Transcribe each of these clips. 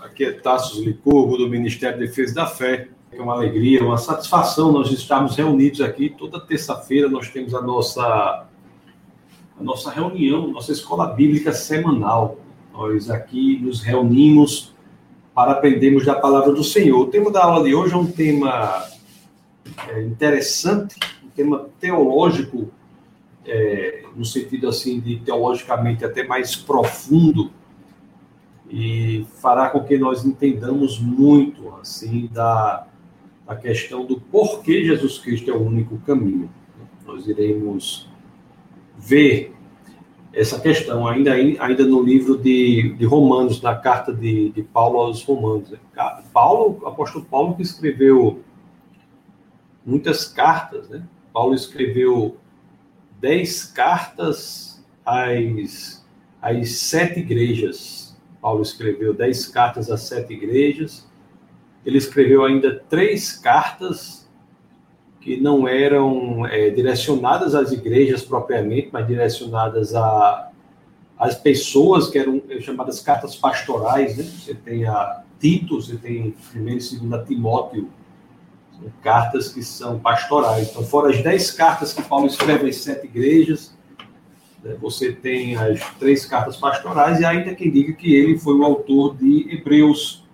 Aqui é Tassos Licurgo, do Ministério da Defesa da Fé. É uma alegria, uma satisfação nós estarmos reunidos aqui. Toda terça-feira nós temos a nossa, a nossa reunião, nossa escola bíblica semanal. Nós aqui nos reunimos para aprendermos da palavra do Senhor. O tema da aula de hoje é um tema é, interessante, um tema teológico, é, no sentido assim de teologicamente até mais profundo, e fará com que nós entendamos muito assim da, da questão do porquê Jesus Cristo é o único caminho. Nós iremos ver essa questão ainda, ainda no livro de, de Romanos, na carta de, de Paulo aos Romanos. Paulo, apóstolo Paulo que escreveu muitas cartas, né? Paulo escreveu dez cartas às, às sete igrejas Paulo escreveu dez cartas a sete igrejas. Ele escreveu ainda três cartas que não eram é, direcionadas às igrejas propriamente, mas direcionadas a, às pessoas, que eram é, chamadas cartas pastorais. Né? Você tem a Tito, você tem primeiro e segunda Timóteo, cartas que são pastorais. Então, fora as dez cartas que Paulo escreve às sete igrejas? Você tem as três cartas pastorais e ainda quem diga que ele foi o autor de Hebreus.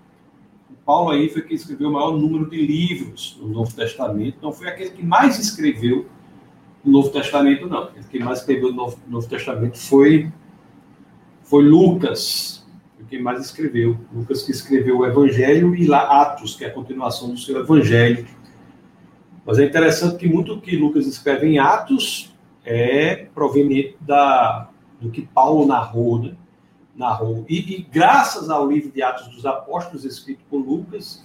O Paulo aí foi quem escreveu o maior número de livros no Novo Testamento. Não foi aquele que mais escreveu no Novo Testamento, não. Aquele que mais escreveu no Novo, Novo Testamento foi, foi Lucas, quem mais escreveu. Lucas que escreveu o Evangelho e lá Atos, que é a continuação do seu Evangelho. Mas é interessante que muito que Lucas escreve em Atos é proveniente da, do que Paulo narrou, né? narrou. E, e, graças ao livro de Atos dos Apóstolos, escrito por Lucas,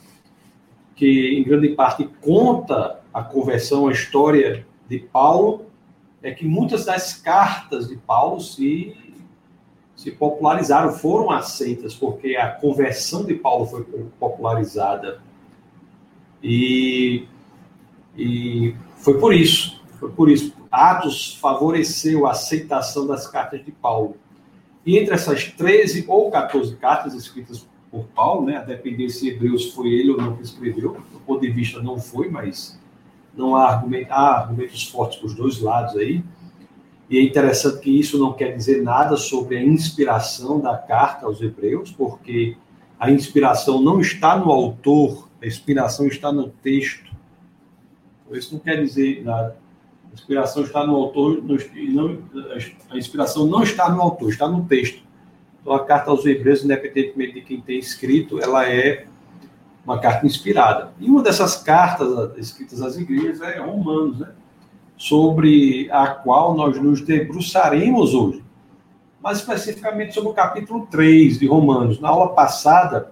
que em grande parte conta a conversão, a história de Paulo, é que muitas das cartas de Paulo se, se popularizaram, foram aceitas, porque a conversão de Paulo foi popularizada. E, e foi por isso, foi por isso. Atos favoreceu a aceitação das cartas de Paulo. E entre essas 13 ou 14 cartas escritas por Paulo, né, a depender se Hebreus foi ele ou não que escreveu, do ponto de vista não foi, mas não há, argumento, há argumentos fortes para os dois lados aí. E é interessante que isso não quer dizer nada sobre a inspiração da carta aos Hebreus, porque a inspiração não está no autor, a inspiração está no texto. Então, isso não quer dizer nada. A inspiração está no autor, no, não, a inspiração não está no autor, está no texto. Então, a carta aos Hebreus, independentemente de quem tem escrito, ela é uma carta inspirada. E uma dessas cartas escritas às igrejas é Romanos, né? sobre a qual nós nos debruçaremos hoje. Mais especificamente sobre o capítulo 3 de Romanos. Na aula passada,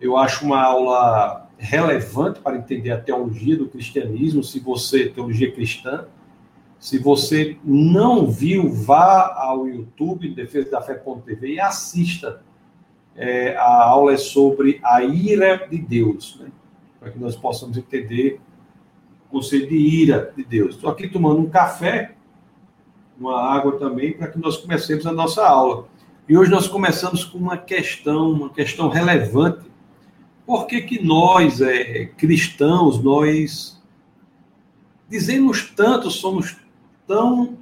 eu acho uma aula relevante para entender a teologia do cristianismo, se você, teologia cristã, se você não viu, vá ao YouTube, defesa da fé.tv e assista. É, a aula é sobre a ira de Deus, né? para que nós possamos entender o conceito de ira de Deus. Estou aqui tomando um café, uma água também, para que nós comecemos a nossa aula. E hoje nós começamos com uma questão, uma questão relevante por que, que nós, é, cristãos, nós dizemos tanto, somos tão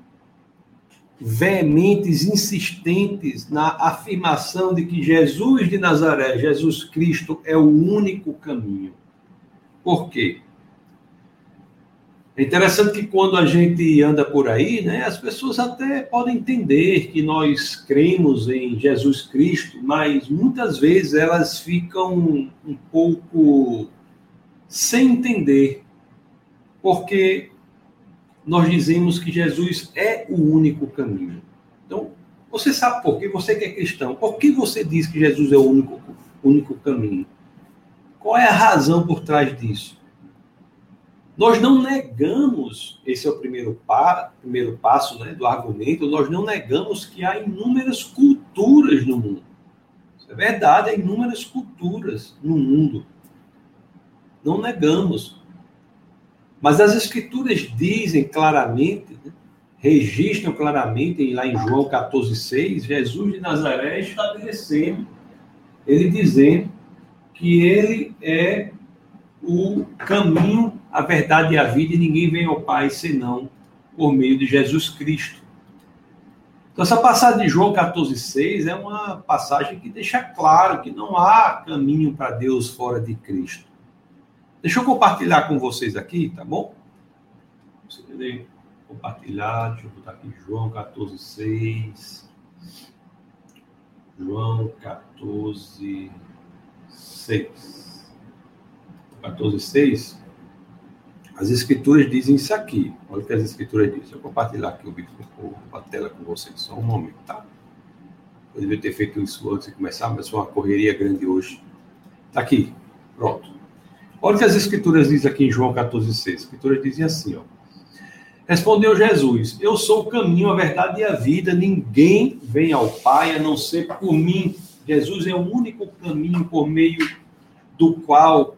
veementes, insistentes na afirmação de que Jesus de Nazaré, Jesus Cristo, é o único caminho? Por quê? É interessante que quando a gente anda por aí, né, as pessoas até podem entender que nós cremos em Jesus Cristo, mas muitas vezes elas ficam um pouco sem entender, porque nós dizemos que Jesus é o único caminho. Então, você sabe por que você que é cristão, por que você diz que Jesus é o único, único caminho? Qual é a razão por trás disso? Nós não negamos, esse é o primeiro, pa, primeiro passo né, do argumento, nós não negamos que há inúmeras culturas no mundo. Isso é verdade, há inúmeras culturas no mundo. Não negamos. Mas as escrituras dizem claramente, né, registram claramente, lá em João 14,6, Jesus de Nazaré estabelecendo ele dizendo que ele é o caminho, a verdade e a vida, e ninguém vem ao Pai senão por meio de Jesus Cristo. Então, essa passagem de João 14,6 é uma passagem que deixa claro que não há caminho para Deus fora de Cristo. Deixa eu compartilhar com vocês aqui, tá bom? Compartilhar, deixa eu botar aqui João 14,6. João 14, 6. 14, 6. As escrituras dizem isso aqui. Olha o que as escrituras dizem. Eu compartilhar aqui o vídeo com a tela com vocês. Só um momento, tá? Eu devia ter feito isso antes de começar, mas foi uma correria grande hoje. Tá aqui. Pronto. Olha o que as escrituras dizem aqui em João 14, 6. As escrituras dizem assim, ó. Respondeu Jesus: Eu sou o caminho, a verdade e a vida. Ninguém vem ao Pai a não ser por mim. Jesus é o único caminho por meio do qual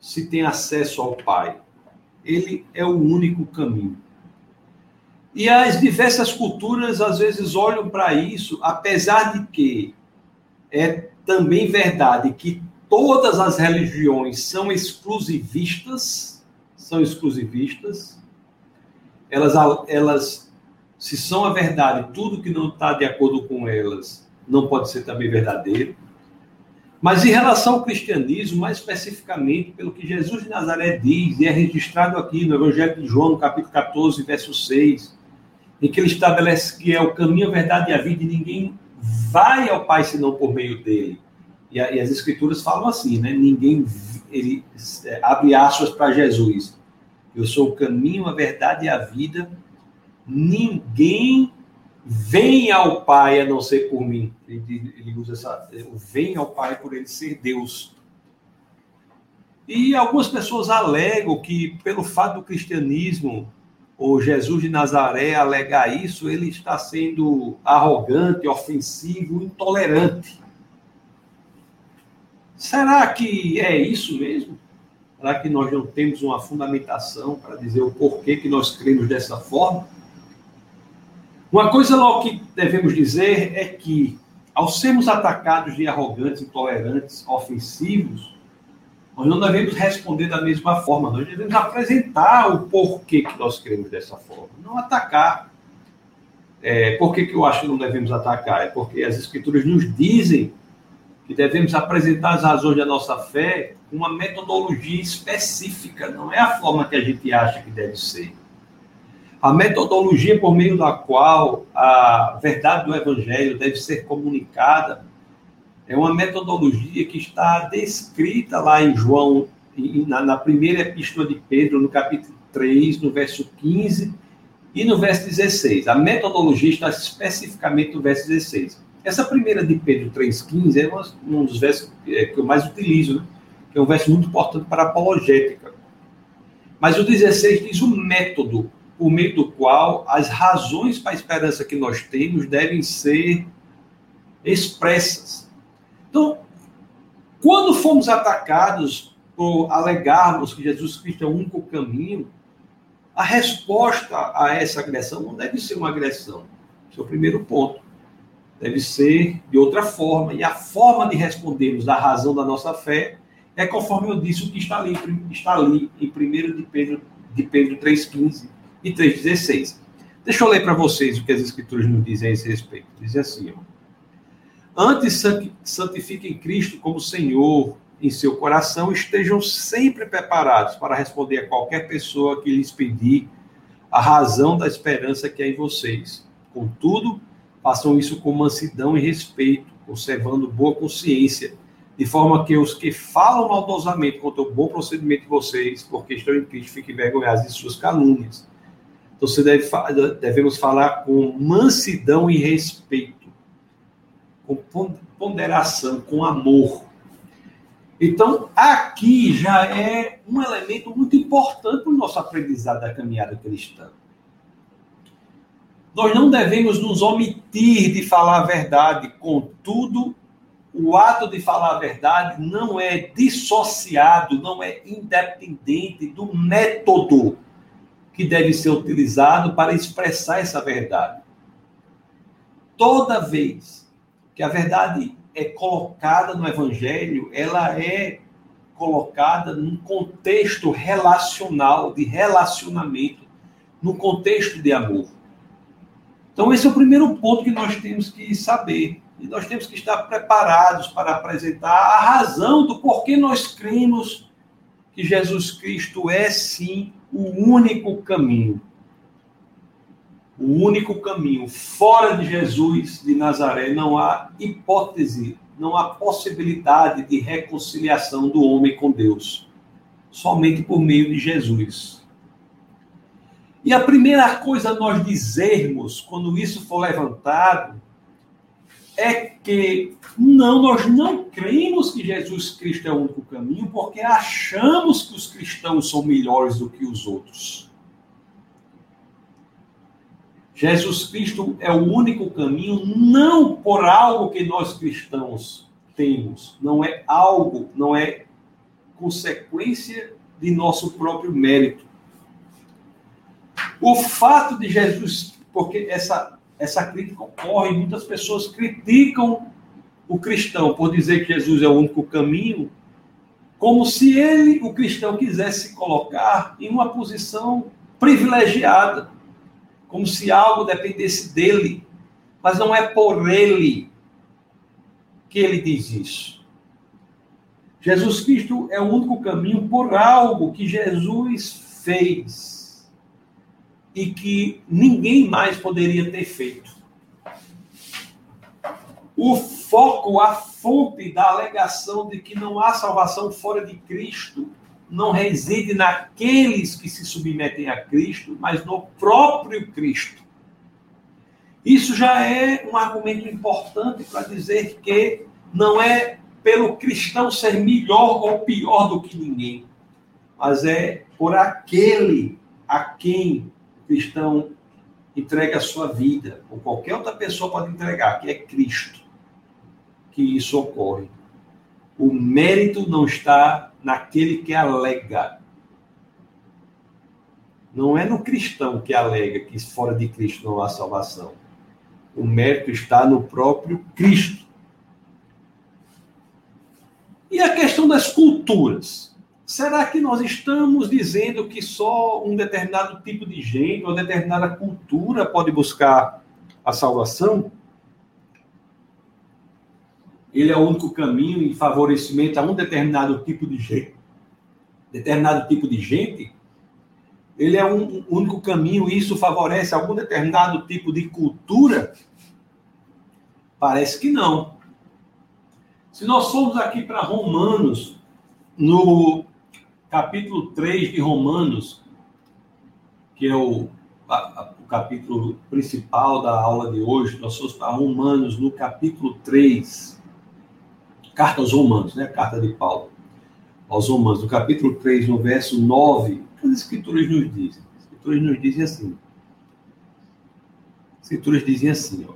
se tem acesso ao Pai. Ele é o único caminho. E as diversas culturas às vezes olham para isso, apesar de que é também verdade que todas as religiões são exclusivistas, são exclusivistas, elas, elas, se são a verdade, tudo que não está de acordo com elas não pode ser também verdadeiro. Mas em relação ao cristianismo, mais especificamente pelo que Jesus de Nazaré diz, e é registrado aqui no Evangelho de João, no capítulo 14, verso 6, em que ele estabelece que é o caminho, a verdade e a vida, e ninguém vai ao Pai senão por meio dele. E, e as escrituras falam assim, né? Ninguém ele é, abre aspas para Jesus. Eu sou o caminho, a verdade e a vida. Ninguém vem ao Pai a não ser por mim. Ele, ele usa essa. Vem ao Pai por ele ser Deus. E algumas pessoas alegam que, pelo fato do cristianismo, ou Jesus de Nazaré alegar isso, ele está sendo arrogante, ofensivo, intolerante. Será que é isso mesmo? Será que nós não temos uma fundamentação para dizer o porquê que nós cremos dessa forma? Uma coisa logo que devemos dizer é que, ao sermos atacados de arrogantes, intolerantes, ofensivos, nós não devemos responder da mesma forma, nós devemos apresentar o porquê que nós cremos dessa forma, não atacar. É, por que, que eu acho que não devemos atacar? É porque as Escrituras nos dizem que devemos apresentar as razões da nossa fé com uma metodologia específica, não é a forma que a gente acha que deve ser. A metodologia por meio da qual a verdade do Evangelho deve ser comunicada é uma metodologia que está descrita lá em João, na, primeira epístola de Pedro, no capítulo 3, no verso 15 e no verso 16. A metodologia está especificamente no verso 16. Essa primeira de Pedro 3,15 é um dos versos é, que eu mais utilizo, né? que é um verso muito importante para a apologética. Mas o 16 diz o método por meio do qual as razões para a esperança que nós temos devem ser expressas. Então, quando fomos atacados por alegarmos que Jesus Cristo é o único caminho, a resposta a essa agressão não deve ser uma agressão. Esse é o primeiro ponto deve ser de outra forma. E a forma de respondermos da razão da nossa fé é conforme eu disse o que está ali, está ali em 1 de Pedro, de Pedro 3,15 e 3,16. Deixa eu ler para vocês o que as escrituras nos dizem a esse respeito. Diz assim, ó. Antes santifiquem Cristo como Senhor em seu coração, estejam sempre preparados para responder a qualquer pessoa que lhes pedir a razão da esperança que é em vocês. Contudo, façam isso com mansidão e respeito, conservando boa consciência, de forma que os que falam maldosamente contra o bom procedimento de vocês, porque estão em Cristo, fiquem envergonhados de suas calúnias. Então, você deve, devemos falar com mansidão e respeito, com ponderação, com amor. Então, aqui já é um elemento muito importante para o nosso aprendizado da caminhada cristã. Nós não devemos nos omitir de falar a verdade, contudo, o ato de falar a verdade não é dissociado, não é independente do método que deve ser utilizado para expressar essa verdade. Toda vez que a verdade é colocada no Evangelho, ela é colocada num contexto relacional, de relacionamento, no contexto de amor. Então, esse é o primeiro ponto que nós temos que saber. E nós temos que estar preparados para apresentar a razão do porquê nós cremos que Jesus Cristo é, sim, o único caminho. O único caminho. Fora de Jesus de Nazaré não há hipótese, não há possibilidade de reconciliação do homem com Deus. Somente por meio de Jesus. E a primeira coisa nós dizermos, quando isso for levantado, é que não, nós não cremos que Jesus Cristo é o único caminho, porque achamos que os cristãos são melhores do que os outros. Jesus Cristo é o único caminho, não por algo que nós cristãos temos, não é algo, não é consequência de nosso próprio mérito. O fato de Jesus, porque essa essa crítica ocorre, muitas pessoas criticam o cristão por dizer que Jesus é o único caminho, como se ele, o cristão, quisesse se colocar em uma posição privilegiada, como se algo dependesse dele, mas não é por ele que ele diz isso. Jesus Cristo é o único caminho por algo que Jesus fez e que ninguém mais poderia ter feito. O foco, a fonte da alegação de que não há salvação fora de Cristo não reside naqueles que se submetem a Cristo, mas no próprio Cristo. Isso já é um argumento importante para dizer que não é pelo cristão ser melhor ou pior do que ninguém, mas é por aquele a quem cristão entrega a sua vida, ou qualquer outra pessoa pode entregar, que é Cristo, que isso ocorre. O mérito não está naquele que alega. Não é no cristão que alega que fora de Cristo não há salvação. O mérito está no próprio Cristo. E a questão das culturas. Será que nós estamos dizendo que só um determinado tipo de gente, uma determinada cultura pode buscar a salvação? Ele é o único caminho em favorecimento a um determinado tipo de gente. Determinado tipo de gente? Ele é um único caminho e isso favorece algum determinado tipo de cultura? Parece que não. Se nós formos aqui para Romanos, no capítulo 3 de Romanos, que é o, a, o capítulo principal da aula de hoje, nós somos para Romanos, no capítulo 3, carta aos Romanos, né? Carta de Paulo aos Romanos, no capítulo 3, no verso 9, o que as escrituras nos dizem? As escrituras nos dizem assim. As escrituras dizem assim, ó.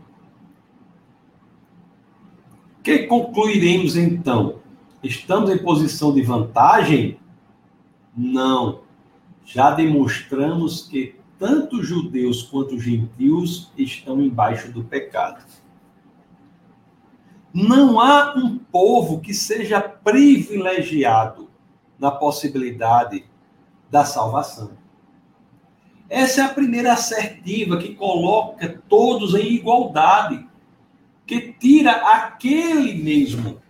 Que concluiremos então? Estamos em posição de vantagem? Não. Já demonstramos que tanto judeus quanto gentios estão embaixo do pecado. Não há um povo que seja privilegiado na possibilidade da salvação. Essa é a primeira assertiva que coloca todos em igualdade, que tira aquele mesmo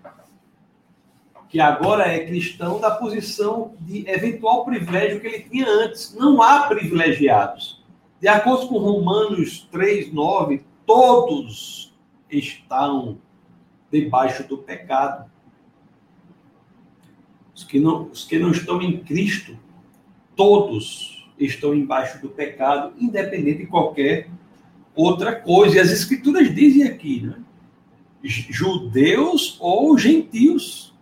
que agora é cristão, da posição de eventual privilégio que ele tinha antes. Não há privilegiados. De acordo com Romanos 3, 9, todos estão debaixo do pecado. Os que não, os que não estão em Cristo, todos estão embaixo do pecado, independente de qualquer outra coisa. E as Escrituras dizem aqui, né? Judeus ou gentios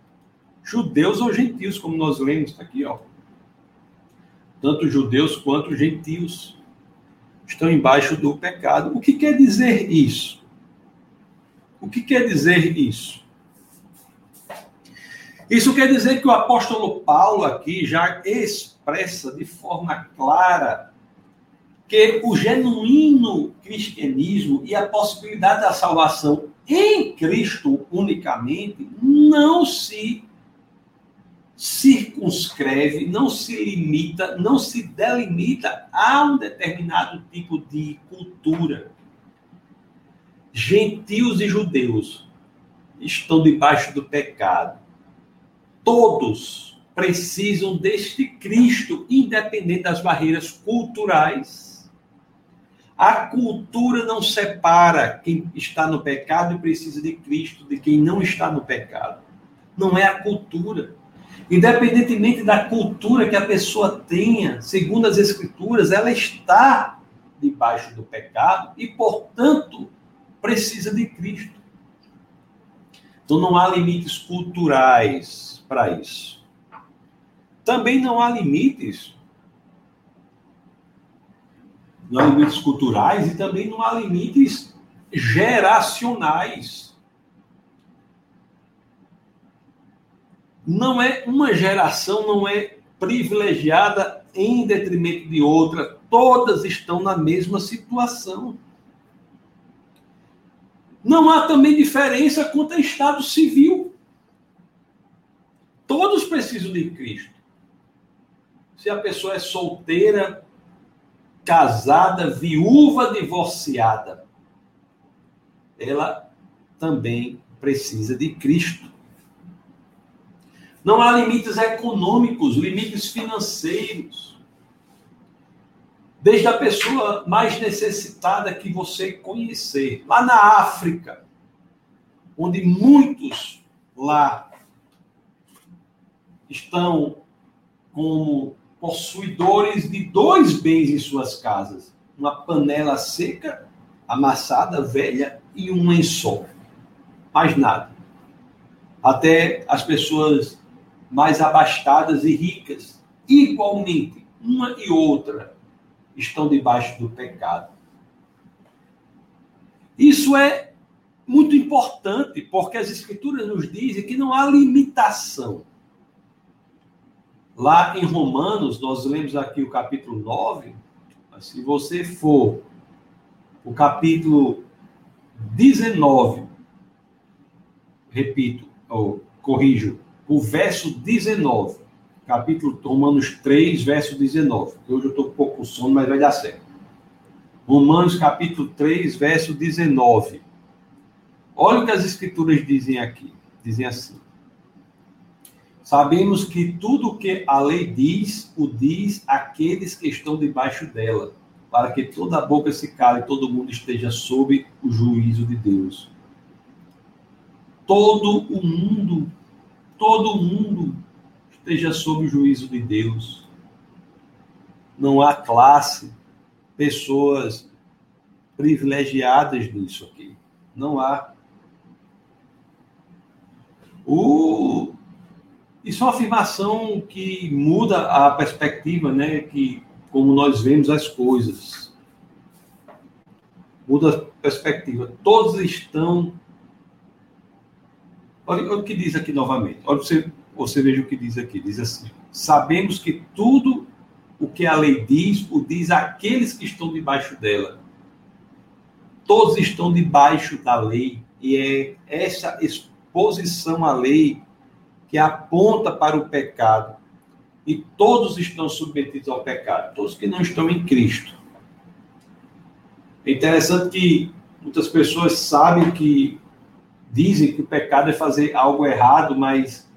judeus ou gentios, como nós lemos aqui, ó. Tanto judeus quanto gentios estão embaixo do pecado. O que quer dizer isso? O que quer dizer isso? Isso quer dizer que o apóstolo Paulo aqui já expressa de forma clara que o genuíno cristianismo e a possibilidade da salvação em Cristo unicamente não se circunscreve, não se limita, não se delimita a um determinado tipo de cultura. Gentios e judeus estão debaixo do pecado. Todos precisam deste Cristo, independente das barreiras culturais. A cultura não separa quem está no pecado e precisa de Cristo de quem não está no pecado. Não é a cultura. Independentemente da cultura que a pessoa tenha, segundo as Escrituras, ela está debaixo do pecado e, portanto, precisa de Cristo. Então não há limites culturais para isso. Também não há limites. Não há limites culturais e também não há limites geracionais. Não é uma geração não é privilegiada em detrimento de outra, todas estão na mesma situação. Não há também diferença quanto a estado civil. Todos precisam de Cristo. Se a pessoa é solteira, casada, viúva, divorciada, ela também precisa de Cristo. Não há limites econômicos, limites financeiros. Desde a pessoa mais necessitada que você conhecer. Lá na África, onde muitos lá estão como possuidores de dois bens em suas casas: uma panela seca, amassada, velha e um lençol. Mais nada. Até as pessoas mais abastadas e ricas, igualmente, uma e outra, estão debaixo do pecado. Isso é muito importante, porque as Escrituras nos dizem que não há limitação. Lá em Romanos, nós lemos aqui o capítulo 9, mas se você for o capítulo 19, repito, ou corrijo, o verso 19, capítulo Romanos 3, verso 19. Hoje eu estou com pouco sono, mas vai dar certo. Romanos capítulo 3, verso 19. Olha o que as escrituras dizem aqui. Dizem assim: Sabemos que tudo o que a lei diz, o diz aqueles que estão debaixo dela, para que toda a boca se cale e todo mundo esteja sob o juízo de Deus. Todo o mundo todo mundo esteja sob o juízo de Deus. Não há classe, pessoas privilegiadas nisso aqui. Não há. O... Isso é uma afirmação que muda a perspectiva, né? Que como nós vemos as coisas. Muda a perspectiva. Todos estão Olha, o que diz aqui novamente. Olha, você, você veja o que diz aqui. Diz assim: Sabemos que tudo o que a lei diz, o diz aqueles que estão debaixo dela. Todos estão debaixo da lei. E é essa exposição à lei que aponta para o pecado. E todos estão submetidos ao pecado. Todos que não estão em Cristo. É interessante que muitas pessoas sabem que dizem que o pecado é fazer algo errado, mas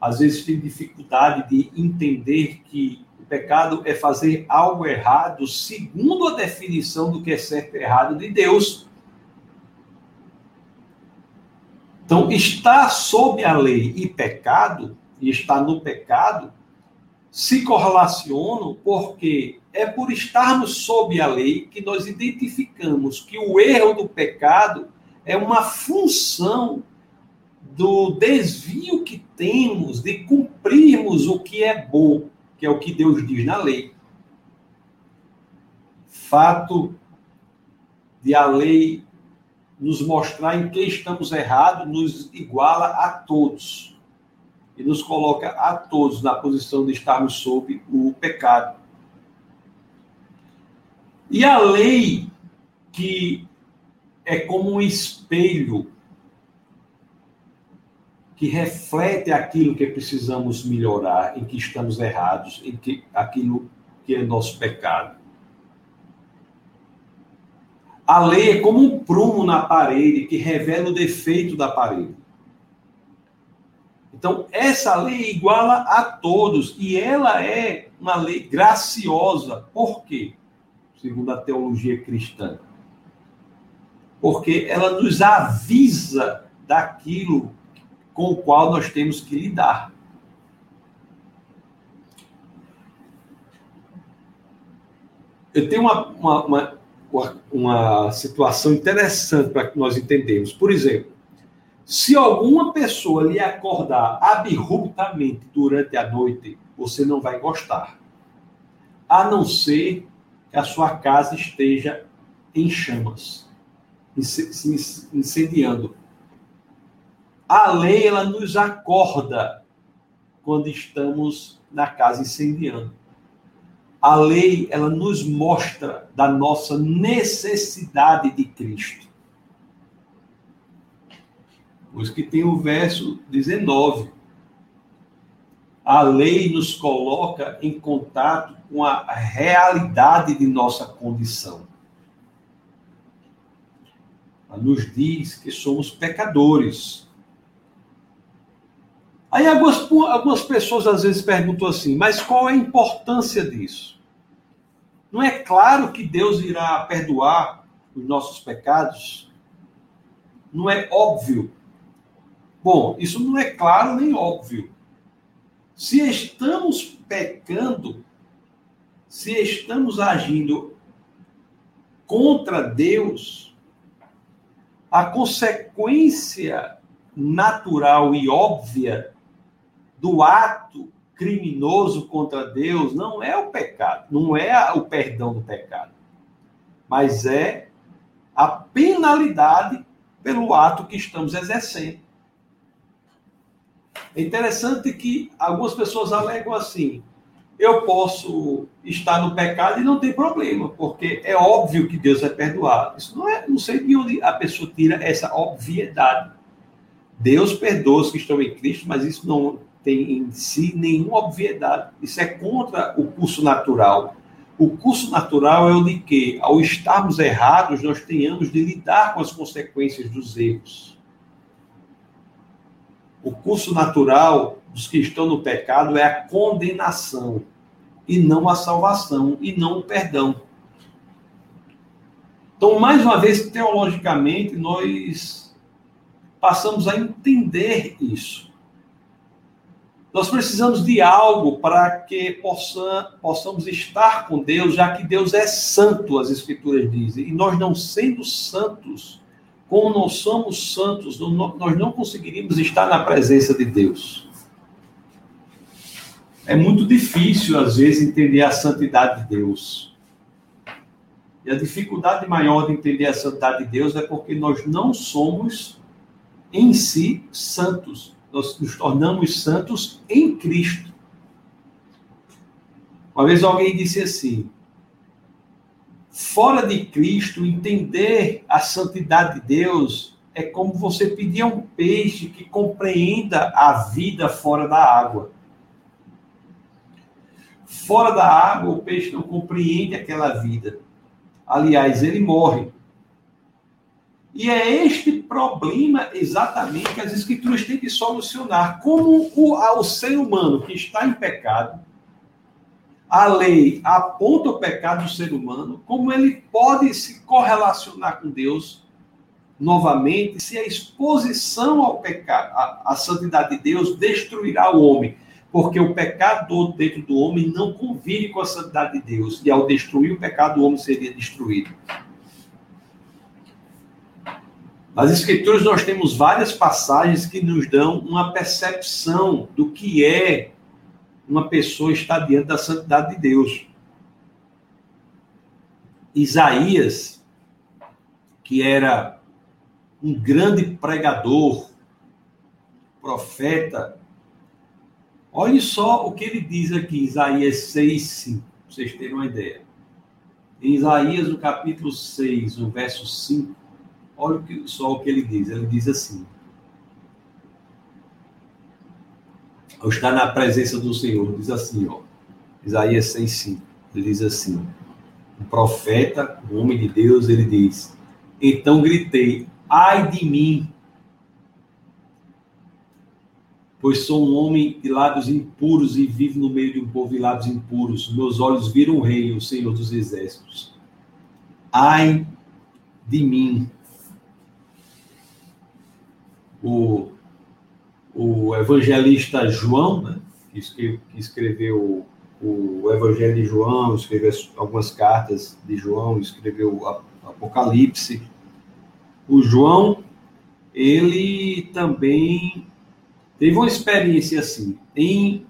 às vezes tem dificuldade de entender que o pecado é fazer algo errado segundo a definição do que é certo e errado de Deus. Então, estar sob a lei e pecado, e estar no pecado, se correlacionam porque é por estarmos sob a lei que nós identificamos que o erro do pecado é uma função do desvio que temos de cumprirmos o que é bom, que é o que Deus diz na lei. Fato de a lei nos mostrar em que estamos errados, nos iguala a todos. E nos coloca a todos na posição de estarmos sob o pecado. E a lei que é como um espelho que reflete aquilo que precisamos melhorar, em que estamos errados, em que aquilo que é nosso pecado. A lei é como um prumo na parede que revela o defeito da parede. Então, essa lei iguala a todos e ela é uma lei graciosa. Por quê? Segundo a teologia cristã. Porque ela nos avisa daquilo com o qual nós temos que lidar. Eu tenho uma, uma, uma, uma situação interessante para que nós entendemos. Por exemplo, se alguma pessoa lhe acordar abruptamente durante a noite, você não vai gostar. A não ser que a sua casa esteja em chamas, se incendiando. A lei ela nos acorda quando estamos na casa incendiando. A lei ela nos mostra da nossa necessidade de Cristo. Por isso que tem o verso 19. A lei nos coloca em contato com a realidade de nossa condição. Nos diz que somos pecadores, Aí algumas, algumas pessoas às vezes perguntam assim, mas qual é a importância disso? Não é claro que Deus irá perdoar os nossos pecados? Não é óbvio? Bom, isso não é claro nem óbvio. Se estamos pecando, se estamos agindo contra Deus, a consequência natural e óbvia do ato criminoso contra Deus não é o pecado, não é o perdão do pecado, mas é a penalidade pelo ato que estamos exercendo. É interessante que algumas pessoas alegam assim: eu posso estar no pecado e não tem problema, porque é óbvio que Deus vai perdoar. Isso não é, não sei de onde a pessoa tira essa obviedade. Deus perdoa os que estão em Cristo, mas isso não tem em si nenhuma obviedade. Isso é contra o curso natural. O curso natural é o de que, ao estarmos errados, nós tenhamos de lidar com as consequências dos erros. O curso natural dos que estão no pecado é a condenação, e não a salvação, e não o perdão. Então, mais uma vez, teologicamente, nós passamos a entender isso. Nós precisamos de algo para que possa, possamos estar com Deus, já que Deus é santo, as Escrituras dizem. E nós não sendo santos, como não somos santos, nós não conseguiríamos estar na presença de Deus. É muito difícil, às vezes, entender a santidade de Deus. E a dificuldade maior de entender a santidade de Deus é porque nós não somos, em si, santos nós nos tornamos santos em Cristo. Uma vez alguém disse assim: fora de Cristo, entender a santidade de Deus é como você pedir a um peixe que compreenda a vida fora da água. Fora da água, o peixe não compreende aquela vida. Aliás, ele morre. E é este problema exatamente que as escrituras têm que solucionar. Como o, o ser humano que está em pecado, a lei aponta o pecado do ser humano, como ele pode se correlacionar com Deus novamente, se a exposição ao pecado, à, santidade de Deus, destruirá o homem. Porque o pecado dentro do homem não convive com a santidade de Deus. E ao destruir o pecado, o homem seria destruído. Nas Escrituras, nós temos várias passagens que nos dão uma percepção do que é uma pessoa estar diante da santidade de Deus. Isaías, que era um grande pregador, profeta, olhe só o que ele diz aqui, Isaías 6, 5, para vocês terem uma ideia. Em Isaías, no capítulo 6, no verso 5, Olha só o que ele diz. Ele diz assim: ao estar na presença do Senhor, diz assim, ó, Isaías 6,5, ele diz assim, um profeta, um homem de Deus, ele diz, então gritei, ai de mim, pois sou um homem de lábios impuros e vivo no meio de um povo de lábios impuros. Meus olhos viram o rei, o Senhor dos exércitos. Ai de mim. O, o evangelista João, né, que, escreveu o Evangelho de João, escreveu algumas cartas de João, escreveu Apocalipse. O João, ele também teve uma experiência assim. Em,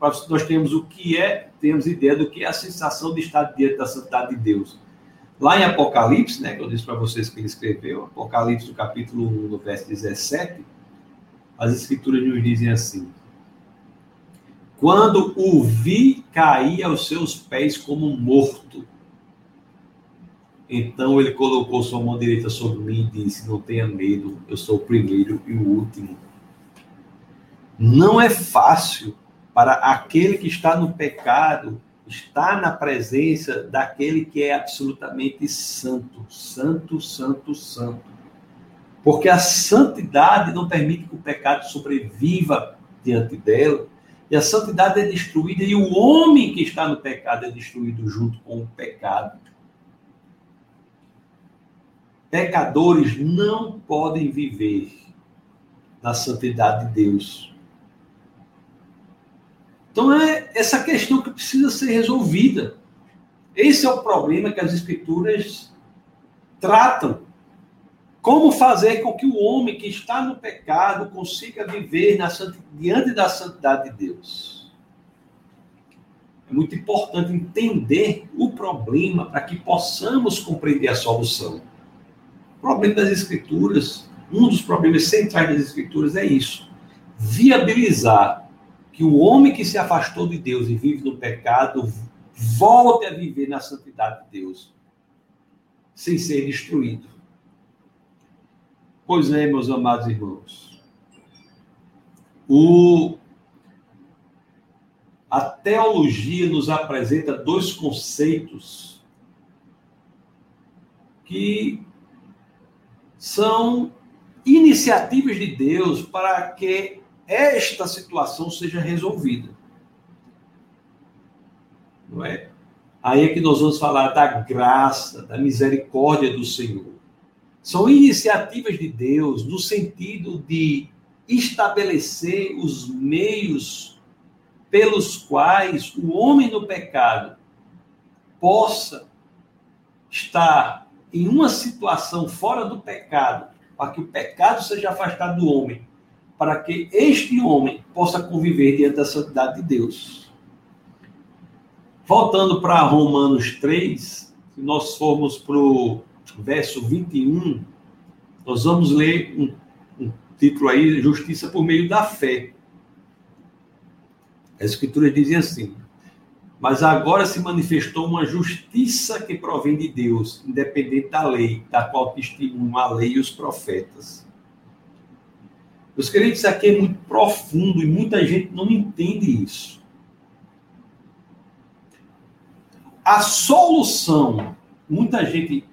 nós temos o que é, temos ideia do que é a sensação de estar diante da santidade de Deus. Lá em Apocalipse, né, que eu disse para vocês que ele escreveu, Apocalipse, do capítulo 1, no verso 17, as escrituras nos dizem assim: Quando o vi cair aos seus pés como morto, então ele colocou sua mão direita sobre mim e disse: Não tenha medo, eu sou o primeiro e o último. Não é fácil para aquele que está no pecado estar na presença daquele que é absolutamente santo, santo, santo, santo. Porque a santidade não permite que o pecado sobreviva diante dela. E a santidade é destruída e o homem que está no pecado é destruído junto com o pecado. Pecadores não podem viver na santidade de Deus. Então é essa questão que precisa ser resolvida. Esse é o problema que as escrituras tratam. Como fazer com que o homem que está no pecado consiga viver na, diante da santidade de Deus? É muito importante entender o problema para que possamos compreender a solução. O problema das escrituras, um dos problemas centrais das escrituras é isso: viabilizar que o homem que se afastou de Deus e vive no pecado volte a viver na santidade de Deus, sem ser destruído. Pois é, meus amados irmãos, o, a teologia nos apresenta dois conceitos que são iniciativas de Deus para que esta situação seja resolvida. Não é? Aí é que nós vamos falar da graça, da misericórdia do Senhor. São iniciativas de Deus no sentido de estabelecer os meios pelos quais o homem no pecado possa estar em uma situação fora do pecado, para que o pecado seja afastado do homem para que este homem possa conviver diante da santidade de Deus. Voltando para Romanos 3, se nós formos para o verso 21, nós vamos ler um, um título aí, Justiça por meio da fé. As escrituras dizem assim: Mas agora se manifestou uma justiça que provém de Deus, independente da lei, da qual testemunham a lei e os profetas meus queridos, isso aqui é muito profundo e muita gente não entende isso. A solução, muita gente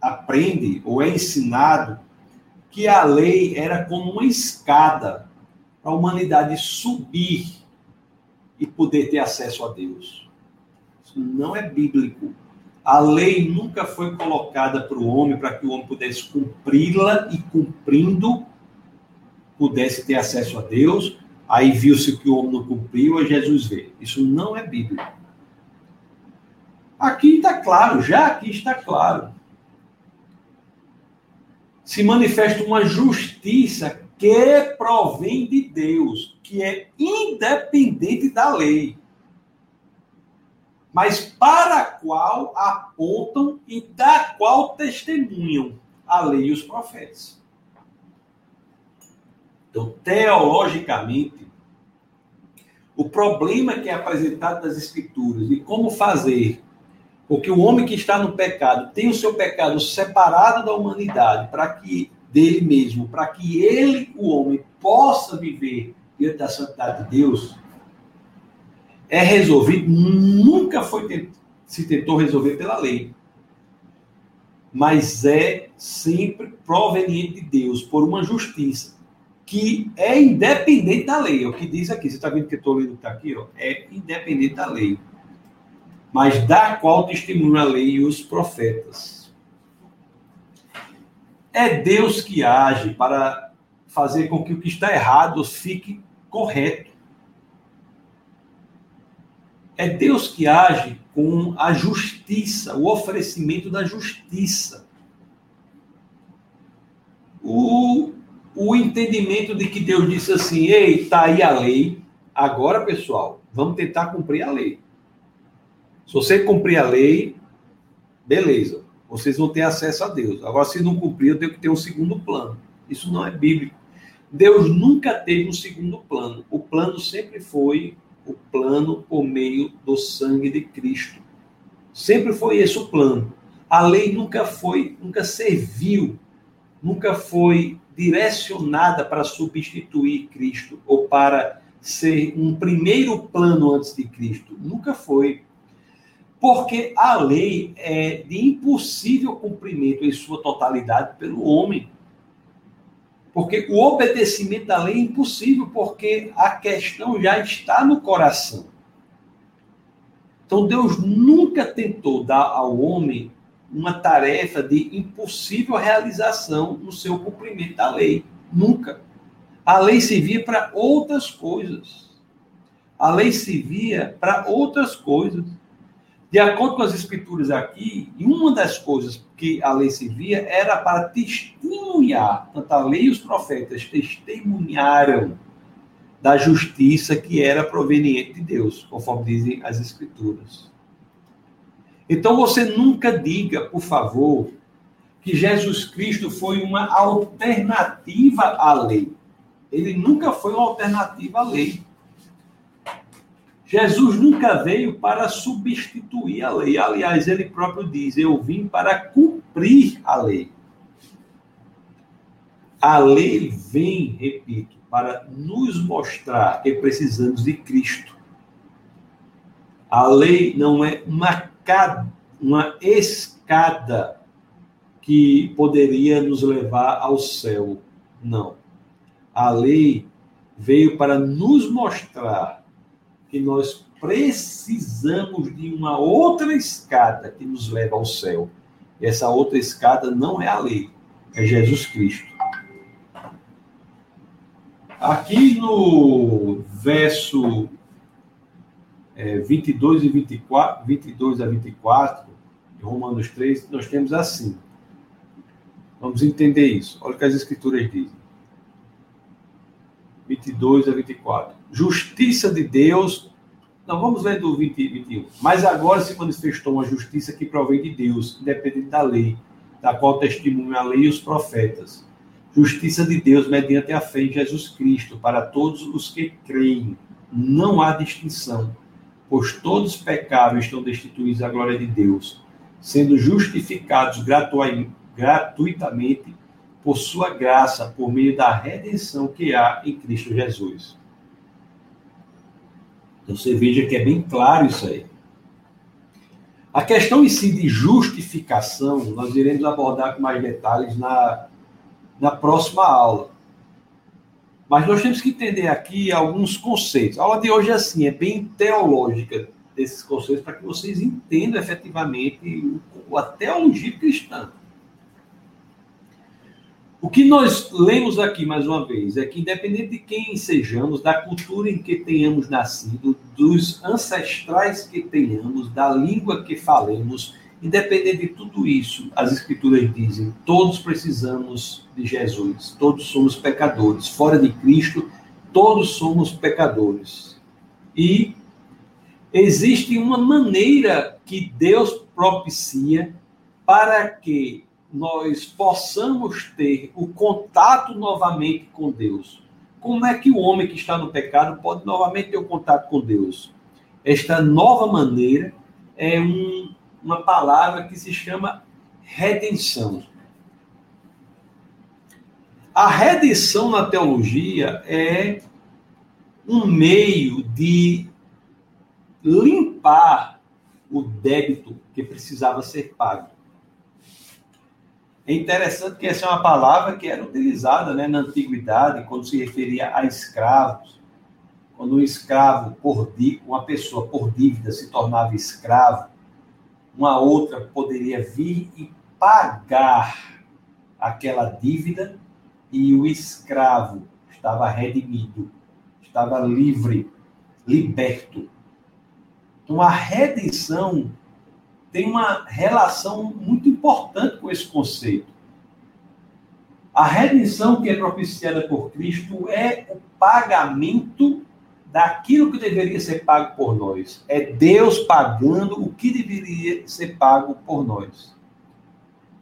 aprende ou é ensinado que a lei era como uma escada para a humanidade subir e poder ter acesso a Deus. Isso não é bíblico. A lei nunca foi colocada para o homem para que o homem pudesse cumpri-la e cumprindo pudesse ter acesso a Deus. Aí viu-se que o homem não cumpriu, a Jesus vê. Isso não é bíblico. Aqui está claro, já aqui está claro. Se manifesta uma justiça que provém de Deus, que é independente da lei mas para a qual apontam e da qual testemunham a lei e os profetas. Então, teologicamente, o problema que é apresentado nas Escrituras e como fazer com que o homem que está no pecado tenha o seu pecado separado da humanidade, para que dele mesmo, para que ele, o homem, possa viver diante da santidade de Deus, é resolvido, nunca foi se tentou resolver pela lei, mas é sempre proveniente de Deus, por uma justiça que é independente da lei. É o que diz aqui. Você está vendo que eu estou lendo está aqui? Ó? É independente da lei. Mas da qual testemunha a lei e os profetas. É Deus que age para fazer com que o que está errado fique correto. É Deus que age com a justiça, o oferecimento da justiça. O, o entendimento de que Deus disse assim: ei, está aí a lei, agora, pessoal, vamos tentar cumprir a lei. Se você cumprir a lei, beleza, vocês vão ter acesso a Deus. Agora, se não cumprir, eu tenho que ter um segundo plano. Isso não é bíblico. Deus nunca teve um segundo plano. O plano sempre foi o plano por meio do sangue de Cristo. Sempre foi esse o plano. A lei nunca foi, nunca serviu, nunca foi direcionada para substituir Cristo ou para ser um primeiro plano antes de Cristo. Nunca foi. Porque a lei é de impossível cumprimento em sua totalidade pelo homem. Porque o obedecimento da lei é impossível, porque a questão já está no coração. Então Deus nunca tentou dar ao homem uma tarefa de impossível realização no seu cumprimento da lei. Nunca. A lei servia para outras coisas. A lei servia para outras coisas. De acordo com as escrituras aqui, uma das coisas que a lei servia era para testemunhar, tanto a lei e os profetas testemunharam da justiça que era proveniente de Deus, conforme dizem as escrituras. Então você nunca diga, por favor, que Jesus Cristo foi uma alternativa à lei. Ele nunca foi uma alternativa à lei. Jesus nunca veio para substituir a lei. Aliás, ele próprio diz: Eu vim para cumprir a lei. A lei vem, repito, para nos mostrar que precisamos de Cristo. A lei não é uma, uma escada que poderia nos levar ao céu. Não. A lei veio para nos mostrar que nós precisamos de uma outra escada que nos leva ao céu. E essa outra escada não é a lei, é Jesus Cristo. Aqui no verso é, 22 e 24, 22 a 24, de Romanos 3, nós temos assim. Vamos entender isso. Olha o que as escrituras dizem. 22 a 24 justiça de Deus. Não, vamos ler do 20, 21. Mas agora se manifestou uma justiça que provém de Deus, independente da lei, da qual testemunha a lei e os profetas. Justiça de Deus mediante a fé em Jesus Cristo, para todos os que creem. Não há distinção, pois todos pecaram e estão destituídos da glória de Deus, sendo justificados gratuitamente por sua graça, por meio da redenção que há em Cristo Jesus. Então você veja que é bem claro isso aí. A questão em si de justificação, nós iremos abordar com mais detalhes na, na próxima aula. Mas nós temos que entender aqui alguns conceitos. A aula de hoje é assim, é bem teológica desses conceitos para que vocês entendam efetivamente a teologia cristã. O que nós lemos aqui, mais uma vez, é que, independente de quem sejamos, da cultura em que tenhamos nascido, dos ancestrais que tenhamos, da língua que falemos, independente de tudo isso, as Escrituras dizem: todos precisamos de Jesus, todos somos pecadores. Fora de Cristo, todos somos pecadores. E existe uma maneira que Deus propicia para que nós possamos ter o contato novamente com Deus. Como é que o homem que está no pecado pode novamente ter o contato com Deus? Esta nova maneira é um, uma palavra que se chama redenção. A redenção na teologia é um meio de limpar o débito que precisava ser pago. É interessante que essa é uma palavra que era utilizada né, na antiguidade quando se referia a escravos. Quando um escravo, por uma pessoa por dívida se tornava escravo, uma outra poderia vir e pagar aquela dívida e o escravo estava redimido, estava livre, liberto. Então a redenção tem uma relação muito importante com esse conceito. A redenção que é propiciada por Cristo é o pagamento daquilo que deveria ser pago por nós. É Deus pagando o que deveria ser pago por nós.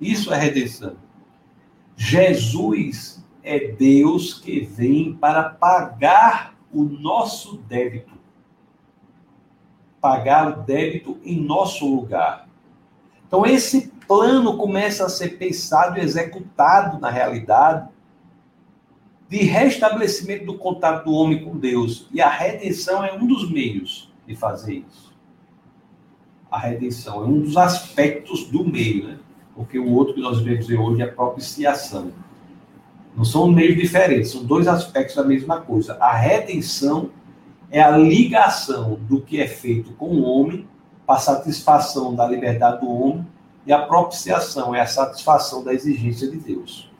Isso é redenção. Jesus é Deus que vem para pagar o nosso débito. Pagar o débito em nosso lugar. Então, esse plano começa a ser pensado e executado na realidade de restabelecimento do contato do homem com Deus. E a redenção é um dos meios de fazer isso. A redenção é um dos aspectos do meio, né? Porque o outro que nós vemos hoje é a propiciação. Não são meios diferentes, são dois aspectos da mesma coisa. A redenção é a ligação do que é feito com o homem para satisfação da liberdade do homem e a propiciação é a satisfação da exigência de Deus.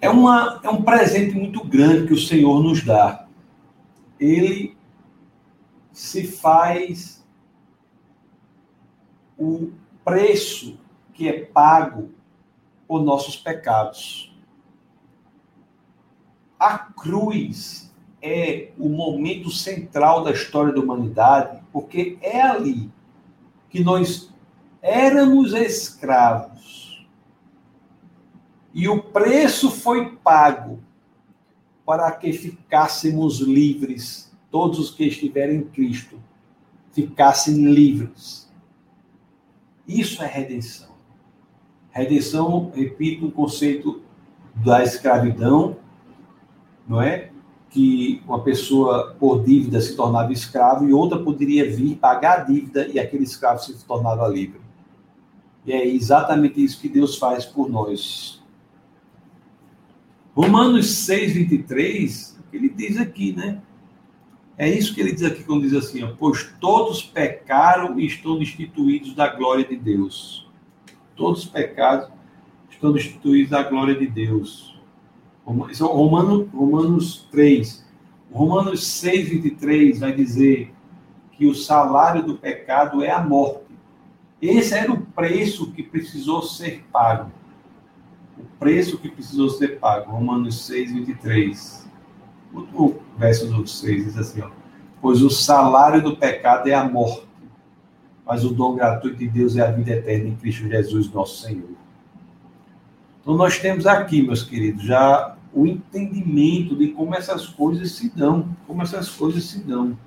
É, uma, é um presente muito grande que o Senhor nos dá. Ele se faz o preço que é pago por nossos pecados. A cruz é o momento central da história da humanidade, porque é ali que nós éramos escravos e o preço foi pago para que ficássemos livres, todos os que estiverem em Cristo ficassem livres. Isso é redenção. Redenção, repito, um conceito da escravidão, não é? Que uma pessoa por dívida se tornava escravo e outra poderia vir pagar a dívida e aquele escravo se tornava livre. E é exatamente isso que Deus faz por nós. Romanos 6, 23, ele diz aqui, né? É isso que ele diz aqui quando diz assim, ó, pois todos pecaram e estão destituídos da glória de Deus. Todos os pecados estão destituídos da glória de Deus. Romanos, Romanos 3. Romanos 6, 23 vai dizer que o salário do pecado é a morte. Esse era o preço que precisou ser pago o preço que precisou ser pago. Romanos 6, 23. O verso do 6 diz assim: ó, Pois o salário do pecado é a morte, mas o dom gratuito de Deus é a vida eterna em Cristo Jesus, nosso Senhor. Então, nós temos aqui, meus queridos, já o entendimento de como essas coisas se dão, como essas coisas se dão.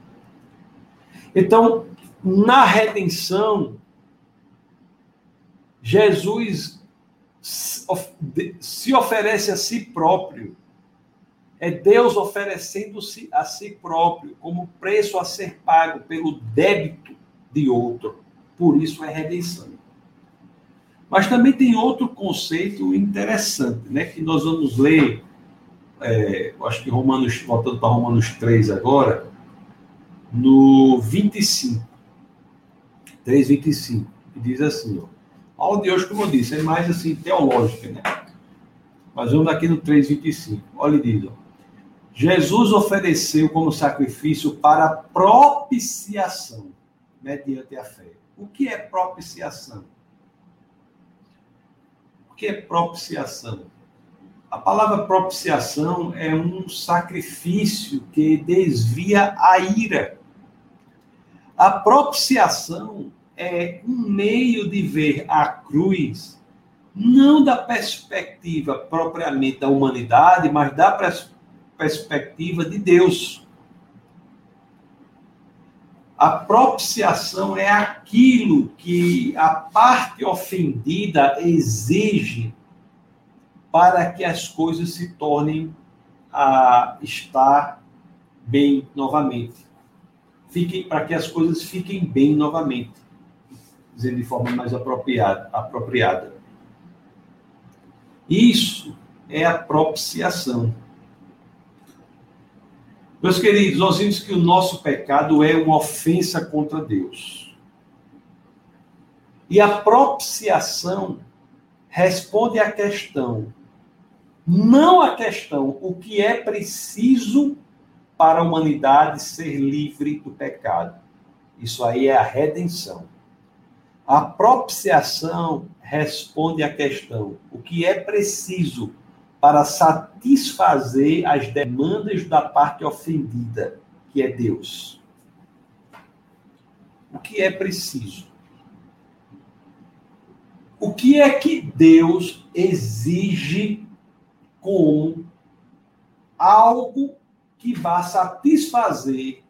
Então, na redenção, Jesus se oferece a si próprio. É Deus oferecendo-se a si próprio como preço a ser pago pelo débito de outro. Por isso é redenção. Mas também tem outro conceito interessante, né? Que nós vamos ler, é, acho que Romanos, voltando para Romanos 3 agora, no 25. 3, 25, que diz assim, ó. Aula de hoje, como eu disse, é mais assim, teológica, né? Mas vamos aqui no 3,25. Olha, diz, ó. Jesus ofereceu como sacrifício para propiciação, mediante a fé. O que é propiciação? O que é propiciação? A palavra propiciação é um sacrifício que desvia a ira. A propiciação é um meio de ver a cruz não da perspectiva propriamente da humanidade, mas da perspectiva de Deus. A propiciação é aquilo que a parte ofendida exige para que as coisas se tornem a estar bem novamente. Fiquem para que as coisas fiquem bem novamente, dizendo de forma mais apropriada, apropriada. Isso é a propiciação. Meus queridos, nós vimos que o nosso pecado é uma ofensa contra Deus. E a propiciação responde à questão, não à questão o que é preciso para a humanidade ser livre do pecado. Isso aí é a redenção. A propiciação responde à questão o que é preciso para satisfazer as demandas da parte ofendida, que é Deus. O que é preciso? O que é que Deus exige como algo que vá satisfazer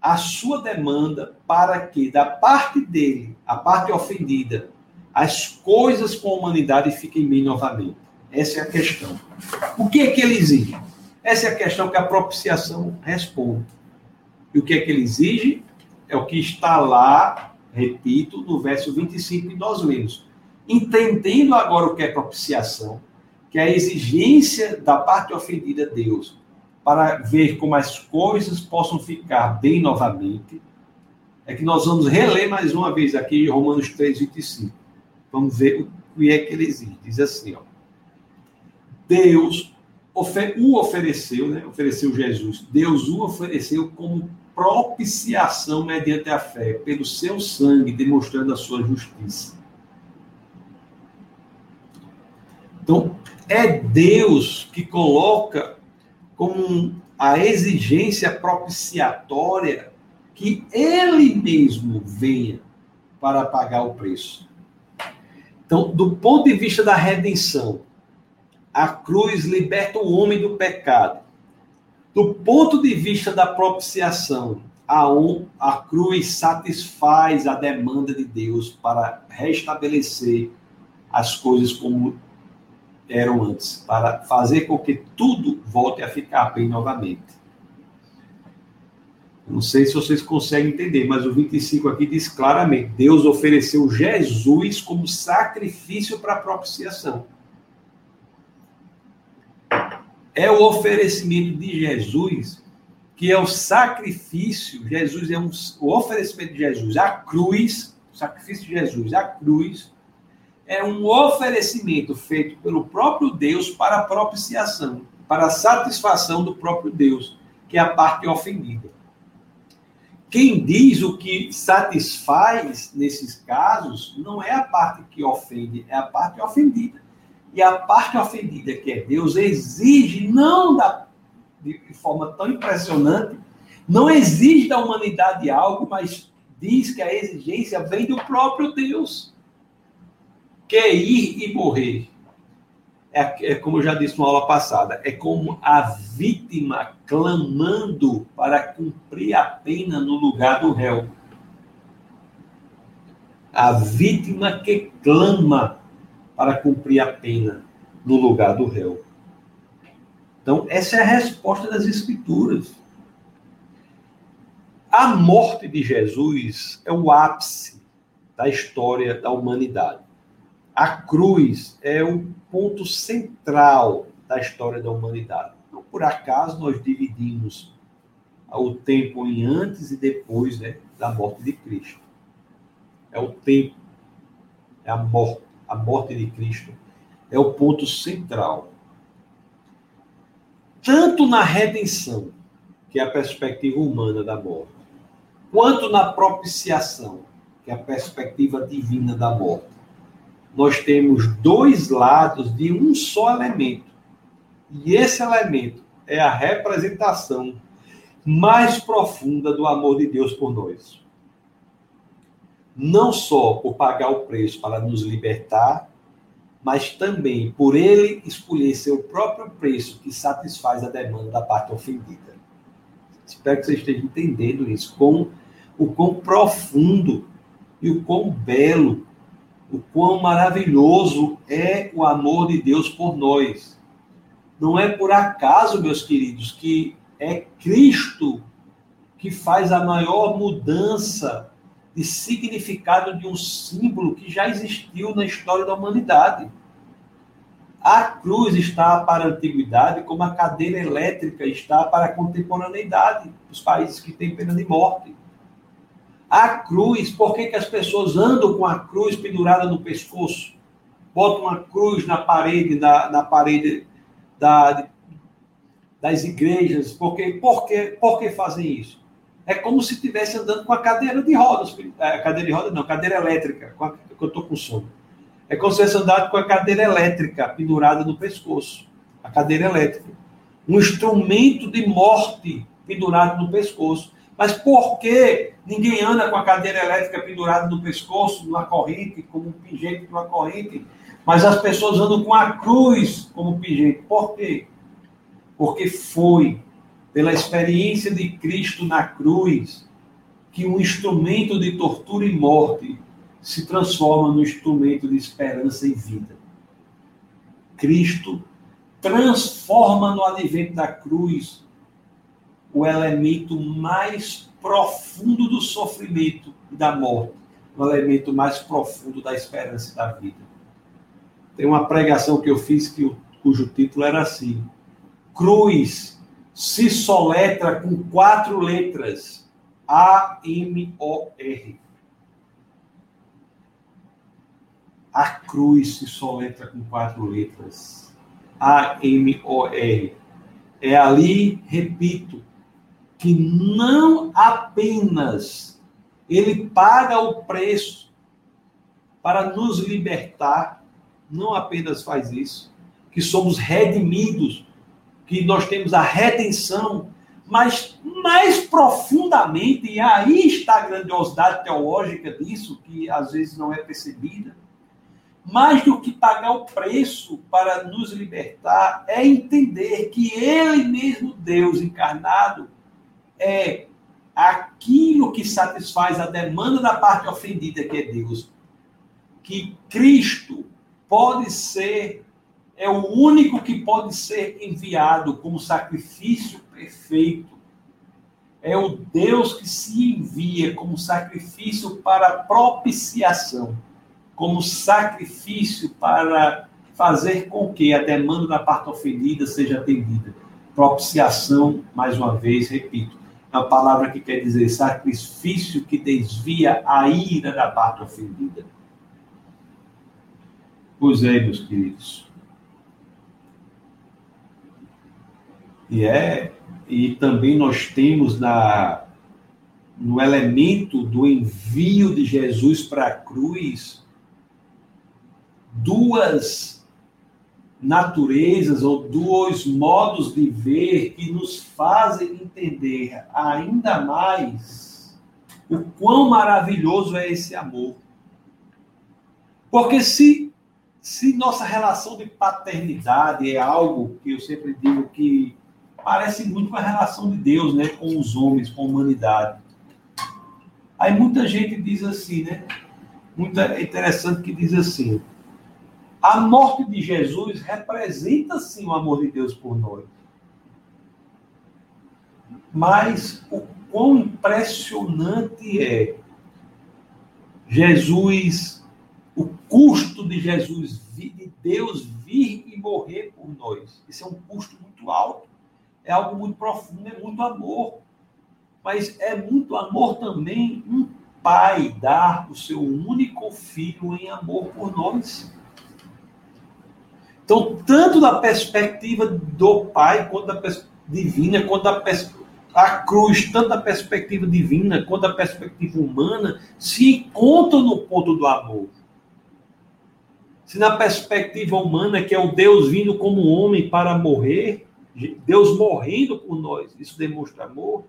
a sua demanda para que, da parte dele, a parte ofendida, as coisas com a humanidade fiquem bem novamente? Essa é a questão. O que é que ele exige? Essa é a questão que a propiciação responde. E o que é que ele exige? É o que está lá, repito, no verso 25 que nós lemos. Entendendo agora o que é propiciação, que é a exigência da parte ofendida a Deus para ver como as coisas possam ficar bem novamente, é que nós vamos reler mais uma vez aqui Romanos 3, 25. Vamos ver o que é que ele exige. Diz assim, ó. Deus o ofereceu, né? Ofereceu Jesus. Deus o ofereceu como propiciação mediante a fé, pelo seu sangue, demonstrando a sua justiça. Então, é Deus que coloca como a exigência propiciatória que ele mesmo venha para pagar o preço. Então, do ponto de vista da redenção, a cruz liberta o homem do pecado. Do ponto de vista da propiciação, a, a cruz satisfaz a demanda de Deus para restabelecer as coisas como eram antes, para fazer com que tudo volte a ficar bem novamente. Não sei se vocês conseguem entender, mas o 25 aqui diz claramente: Deus ofereceu Jesus como sacrifício para a propiciação é o oferecimento de Jesus, que é o sacrifício. Jesus é um, o oferecimento de Jesus, a cruz, o sacrifício de Jesus, a cruz, é um oferecimento feito pelo próprio Deus para propiciação, para satisfação do próprio Deus, que é a parte ofendida. Quem diz o que satisfaz nesses casos não é a parte que ofende, é a parte ofendida. E a parte ofendida, que é Deus, exige, não da, de forma tão impressionante, não exige da humanidade algo, mas diz que a exigência vem do próprio Deus. Quer ir e morrer. É, é, como eu já disse na aula passada, é como a vítima clamando para cumprir a pena no lugar do réu. A vítima que clama para cumprir a pena no lugar do réu. Então, essa é a resposta das Escrituras. A morte de Jesus é o ápice da história da humanidade. A cruz é o ponto central da história da humanidade. Não por acaso nós dividimos o tempo em antes e depois né, da morte de Cristo. É o tempo, é a morte a morte de Cristo, é o ponto central. Tanto na redenção, que é a perspectiva humana da morte, quanto na propiciação, que é a perspectiva divina da morte. Nós temos dois lados de um só elemento. E esse elemento é a representação mais profunda do amor de Deus por nós não só por pagar o preço para nos libertar, mas também por ele escolher seu próprio preço que satisfaz a demanda da parte ofendida. Espero que você esteja entendendo isso, com o quão profundo e o quão belo, o quão maravilhoso é o amor de Deus por nós. Não é por acaso, meus queridos, que é Cristo que faz a maior mudança de significado de um símbolo que já existiu na história da humanidade. A cruz está para a antiguidade como a cadeira elétrica está para a contemporaneidade, os países que têm pena de morte. A cruz, por que, que as pessoas andam com a cruz pendurada no pescoço? Botam uma cruz na parede, na, na parede da, das igrejas. Por que, por, que, por que fazem isso? É como se estivesse andando com a cadeira de rodas. É, cadeira de rodas não, cadeira elétrica, a, que eu estou com sono. É como se tivesse andado com a cadeira elétrica pendurada no pescoço. A cadeira elétrica. Um instrumento de morte pendurado no pescoço. Mas por que ninguém anda com a cadeira elétrica pendurada no pescoço, numa corrente, como um pingente de uma corrente? Mas as pessoas andam com a cruz como pingente. Por quê? Porque foi pela experiência de Cristo na cruz que um instrumento de tortura e morte se transforma no instrumento de esperança e vida. Cristo transforma no advento da cruz o elemento mais profundo do sofrimento e da morte, o elemento mais profundo da esperança e da vida. Tem uma pregação que eu fiz que, cujo título era assim: Cruz se soletra com quatro letras: A-M-O-R. A cruz se soletra com quatro letras: A-M-O-R. É ali, repito, que não apenas ele paga o preço para nos libertar, não apenas faz isso, que somos redimidos, que nós temos a redenção, mas mais profundamente, e aí está a grandiosidade teológica disso, que às vezes não é percebida, mais do que pagar o preço para nos libertar, é entender que Ele mesmo, Deus encarnado, é aquilo que satisfaz a demanda da parte ofendida, que é Deus. Que Cristo pode ser, é o único que pode ser enviado como sacrifício perfeito. É o Deus que se envia como sacrifício para propiciação, como sacrifício para fazer com que a demanda da parte ofendida seja atendida. Propiciação, mais uma vez, repito, uma palavra que quer dizer sacrifício que desvia a ira da parte ofendida. Pois é, meus queridos. E é e também nós temos na no elemento do envio de Jesus para a cruz duas naturezas ou dois modos de ver que nos fazem entender ainda mais o quão maravilhoso é esse amor. Porque se, se nossa relação de paternidade é algo que eu sempre digo que parece muito com a relação de Deus né, com os homens, com a humanidade. Aí muita gente diz assim, né? Muito interessante que diz assim: a morte de Jesus representa sim o amor de Deus por nós. Mas o quão impressionante é Jesus, o custo de Jesus, de Deus vir e morrer por nós. Isso é um custo muito alto, é algo muito profundo, é muito amor. Mas é muito amor também um pai dar o seu único filho em amor por nós. Então, tanto da perspectiva do Pai, quanto da divina, quanto da a cruz, tanto da perspectiva divina quanto da perspectiva humana, se encontram no ponto do amor. Se na perspectiva humana, que é o Deus vindo como homem para morrer, Deus morrendo por nós, isso demonstra amor.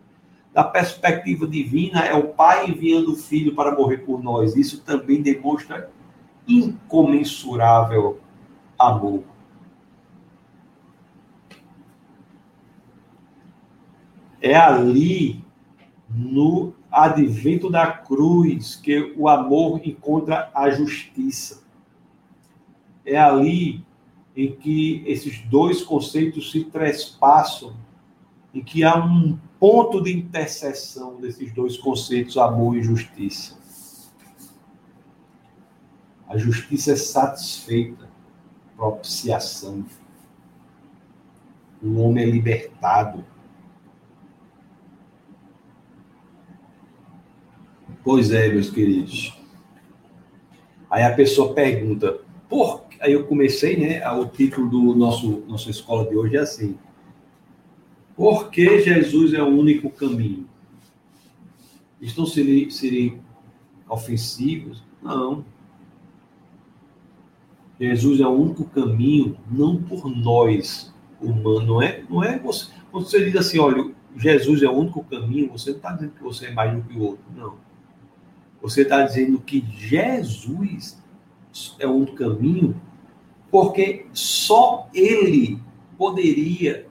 Da perspectiva divina, é o Pai enviando o Filho para morrer por nós, isso também demonstra incomensurável amor. É ali, no advento da cruz, que o amor encontra a justiça. É ali em que esses dois conceitos se trespassam, em que há um ponto de interseção desses dois conceitos, amor e justiça. A justiça é satisfeita, propiciação. O homem é libertado. Pois é, meus queridos. Aí a pessoa pergunta, por aí eu comecei, né? O título do nosso nossa escola de hoje é assim: Por que Jesus é o único caminho? Estão seriam, seriam ofensivos? Não. Jesus é o único caminho, não por nós humanos, não é? Não é você, quando você diz assim, olha, Jesus é o único caminho, você não está dizendo que você é mais do que o outro, não. Você está dizendo que Jesus é um caminho, porque só ele poderia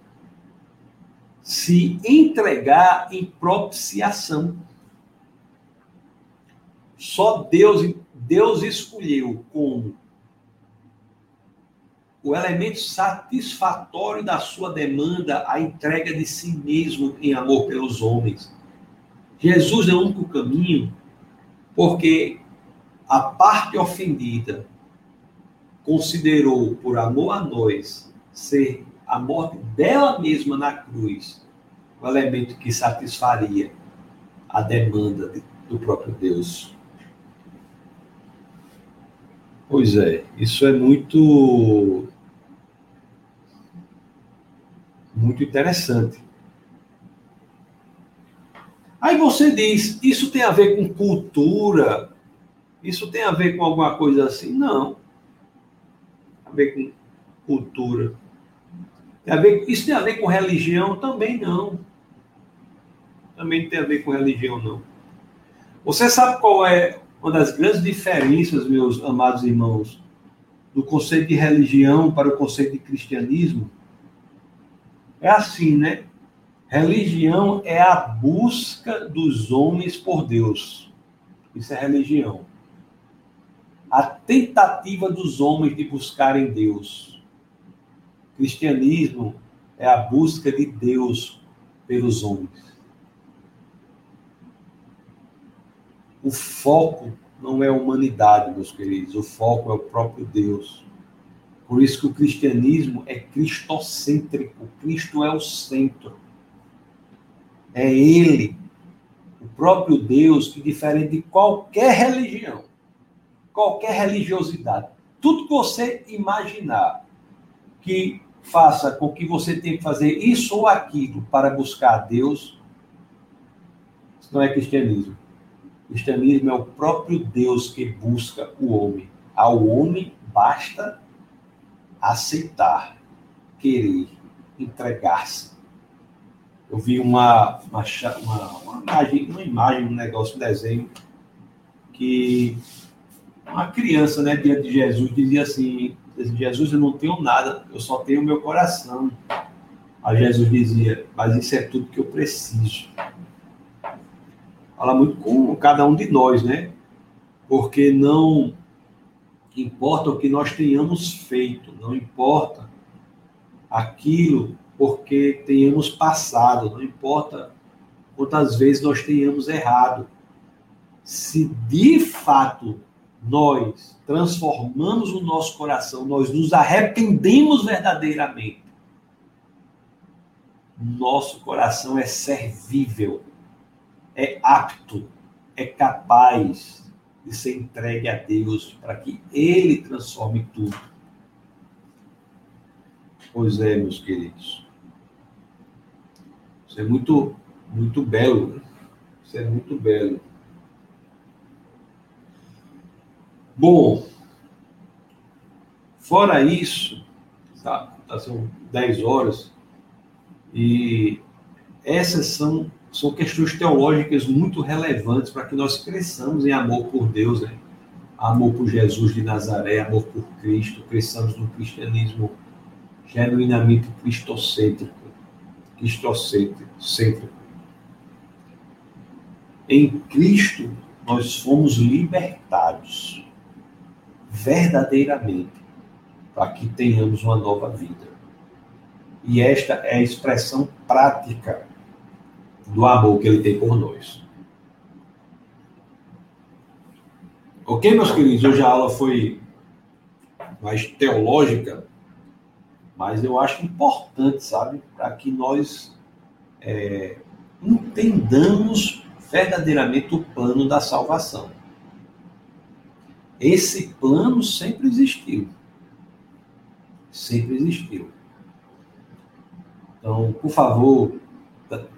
se entregar em propiciação. Só Deus, Deus escolheu como o elemento satisfatório da sua demanda a entrega de si mesmo em amor pelos homens. Jesus é o único caminho, porque a parte ofendida considerou, por amor a nós, ser a morte dela mesma na cruz o elemento que satisfaria a demanda do próprio Deus. Pois é, isso é muito muito interessante. Aí você diz, isso tem a ver com cultura, isso tem a ver com alguma coisa assim? Não. Tem a ver com cultura. Tem a ver, isso tem a ver com religião? Também não. Também não tem a ver com religião, não. Você sabe qual é uma das grandes diferenças, meus amados irmãos, do conceito de religião para o conceito de cristianismo? É assim, né? Religião é a busca dos homens por Deus. Isso é religião a tentativa dos homens de buscarem Deus. cristianismo é a busca de Deus pelos homens. O foco não é a humanidade, meus queridos, o foco é o próprio Deus. Por isso que o cristianismo é cristocêntrico. Cristo é o centro. É Ele, o próprio Deus, que diferente de qualquer religião, qualquer religiosidade. Tudo que você imaginar que faça com que você tenha que fazer isso ou aquilo para buscar Deus, isso não é cristianismo. cristianismo é o próprio Deus que busca o homem. Ao homem basta aceitar, querer, entregar-se. Eu vi uma, uma, uma, uma, imagem, uma imagem, um negócio, um desenho, que uma criança, né, diante de Jesus, dizia assim: Jesus, eu não tenho nada, eu só tenho o meu coração. Aí Jesus dizia: Mas isso é tudo que eu preciso. Fala muito com cada um de nós, né? Porque não importa o que nós tenhamos feito, não importa aquilo porque tenhamos passado, não importa quantas vezes nós tenhamos errado. Se de fato nós transformamos o nosso coração, nós nos arrependemos verdadeiramente, nosso coração é servível, é apto, é capaz de ser entregue a Deus para que Ele transforme tudo. Pois é, meus queridos. Isso é muito, muito belo. Né? Isso é muito belo. Bom, fora isso, tá, tá, são 10 horas, e essas são, são questões teológicas muito relevantes para que nós cresçamos em amor por Deus, né? amor por Jesus de Nazaré, amor por Cristo, cresçamos no cristianismo genuinamente cristocêntrico, cristocêntrico. Em Cristo, nós fomos libertados verdadeiramente. para que tenhamos uma nova vida. E esta é a expressão prática do amor que ele tem por nós. Ok, meus queridos? Hoje a aula foi mais teológica, mas eu acho importante, sabe, para que nós é, entendamos verdadeiramente o plano da salvação. Esse plano sempre existiu. Sempre existiu. Então, por favor,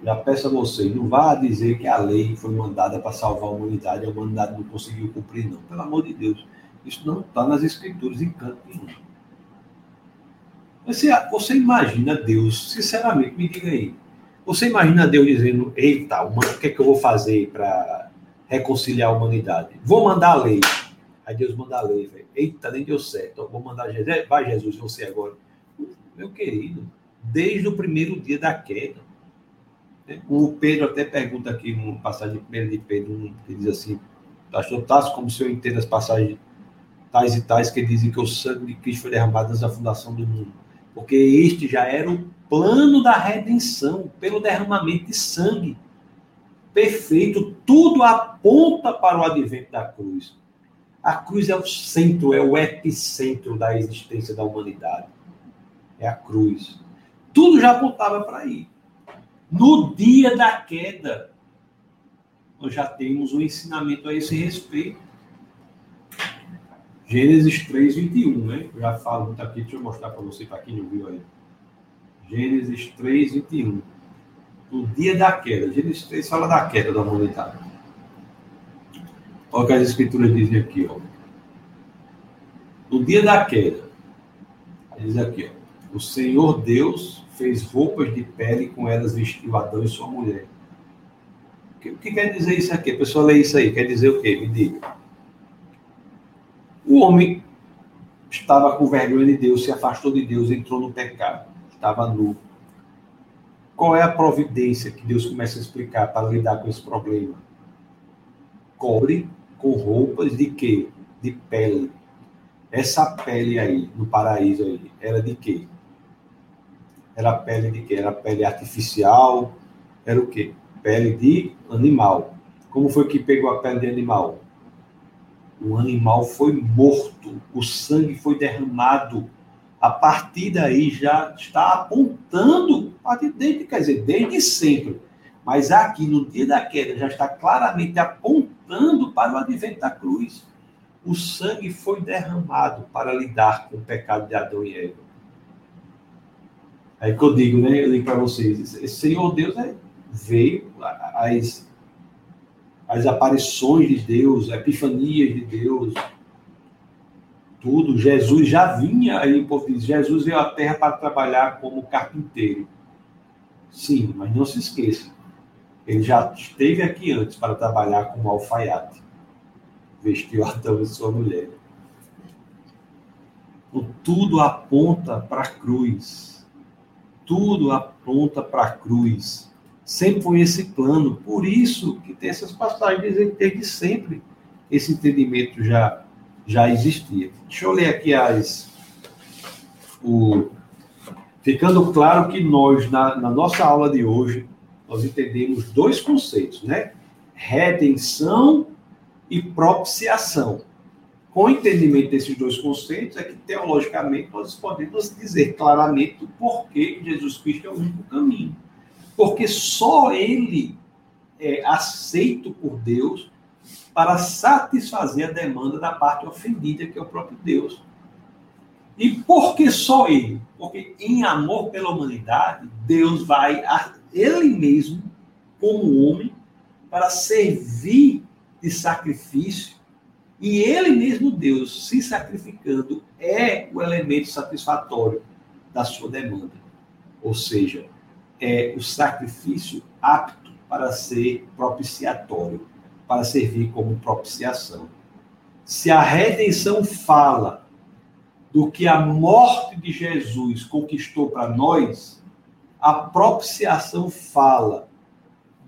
já peço a vocês, não vá dizer que a lei foi mandada para salvar a humanidade a humanidade não conseguiu cumprir, não. Pelo amor de Deus. Isso não está nas escrituras em canto nenhum. Você, você imagina Deus, sinceramente, me diga aí. Você imagina Deus dizendo, eita, o que é que eu vou fazer para reconciliar a humanidade? Vou mandar a lei. Aí Deus manda a lei. Eita, nem deu certo. Vou mandar Jesus. Vai, Jesus, você agora. Meu querido, desde o primeiro dia da queda, o Pedro até pergunta aqui, numa passagem primeira de Pedro, que diz assim, pastor Tasso, como o senhor entende as passagens tais e tais que dizem que o sangue de Cristo foi derramado antes da fundação do mundo. Porque este já era o plano da redenção, pelo derramamento de sangue. Perfeito, tudo aponta para o advento da cruz. A cruz é o centro, é o epicentro da existência da humanidade. É a cruz. Tudo já apontava para aí. No dia da queda, nós já temos um ensinamento a esse respeito. Gênesis 3, 21, né? Eu já falo muito aqui, deixa eu mostrar para você, para quem não viu aí. Gênesis 3, 21. No dia da queda. Gênesis 3 fala da queda da humanidade. Olha o que as escrituras dizem aqui, ó. No dia da queda, diz aqui, ó. O Senhor Deus fez roupas de pele com elas vestiu Adão e sua mulher. O que, que quer dizer isso aqui? A pessoa lê isso aí, quer dizer o quê? Me diga. O homem estava com vergonha de Deus, se afastou de Deus, entrou no pecado, estava nu. Qual é a providência que Deus começa a explicar para lidar com esse problema? Cobre com roupas de quê? De pele. Essa pele aí, no paraíso aí, era de quê? Era pele de quê? Era pele artificial? Era o quê? Pele de animal. Como foi que pegou a pele de animal? O animal foi morto, o sangue foi derramado. A partir daí já está apontando, desde, quer dizer, desde sempre. Mas aqui, no dia da queda, já está claramente apontando para o advento da cruz. O sangue foi derramado para lidar com o pecado de Adão e Eva. Aí que eu digo, né? Eu digo para vocês, esse Senhor Deus é, veio, as, as aparições de Deus, epifanias de Deus, tudo. Jesus já vinha, aí o povo diz, Jesus veio à terra para trabalhar como carpinteiro. Sim, mas não se esqueça, ele já esteve aqui antes para trabalhar como alfaiate. Vestiu Adão e sua mulher. O tudo aponta para a cruz tudo aponta para a cruz. Sempre foi esse plano. Por isso que tem essas passagens desde sempre esse entendimento já, já existia. Deixa eu ler aqui as. O, ficando claro que nós, na, na nossa aula de hoje, nós entendemos dois conceitos, né? Redenção e propiciação. Com o entendimento desses dois conceitos, é que teologicamente nós podemos dizer claramente o porquê Jesus Cristo é o único caminho. Porque só ele é aceito por Deus para satisfazer a demanda da parte ofendida, que é o próprio Deus. E por que só ele? Porque em amor pela humanidade, Deus vai a ele mesmo, como homem, para servir de sacrifício e ele mesmo, Deus, se sacrificando, é o elemento satisfatório da sua demanda. Ou seja, é o sacrifício apto para ser propiciatório, para servir como propiciação. Se a redenção fala do que a morte de Jesus conquistou para nós, a propiciação fala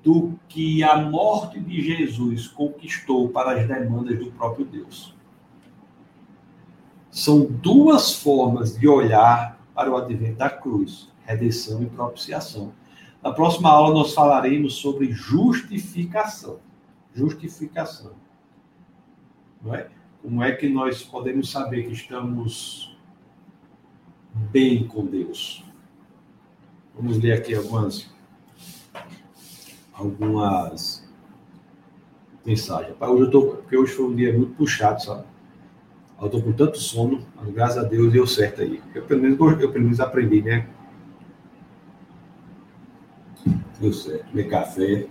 do que a morte de Jesus conquistou para as demandas do próprio Deus. São duas formas de olhar para o advento da cruz: redenção e propiciação. Na próxima aula, nós falaremos sobre justificação. Justificação. Não é? Como é que nós podemos saber que estamos bem com Deus? Vamos ler aqui algumas algumas mensagens. Hoje eu tô, porque hoje foi um dia muito puxado, sabe? Eu estou com tanto sono, mas graças a Deus deu certo aí. Eu pelo menos, eu, pelo menos aprendi, né? Deu certo. Tomei café.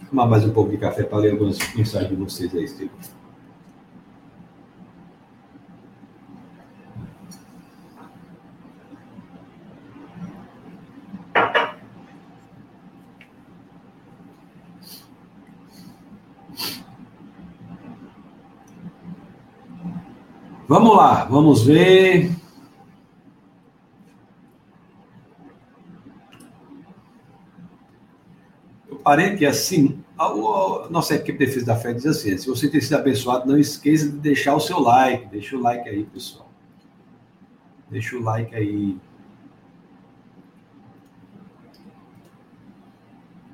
Vou tomar mais um pouco de café para ler algumas mensagens de vocês aí, Steve. Vamos lá, vamos ver. Eu parei que assim, a, nossa equipe de defesa da fé diz assim: se você tem sido abençoado, não esqueça de deixar o seu like. Deixa o like aí, pessoal. Deixa o like aí.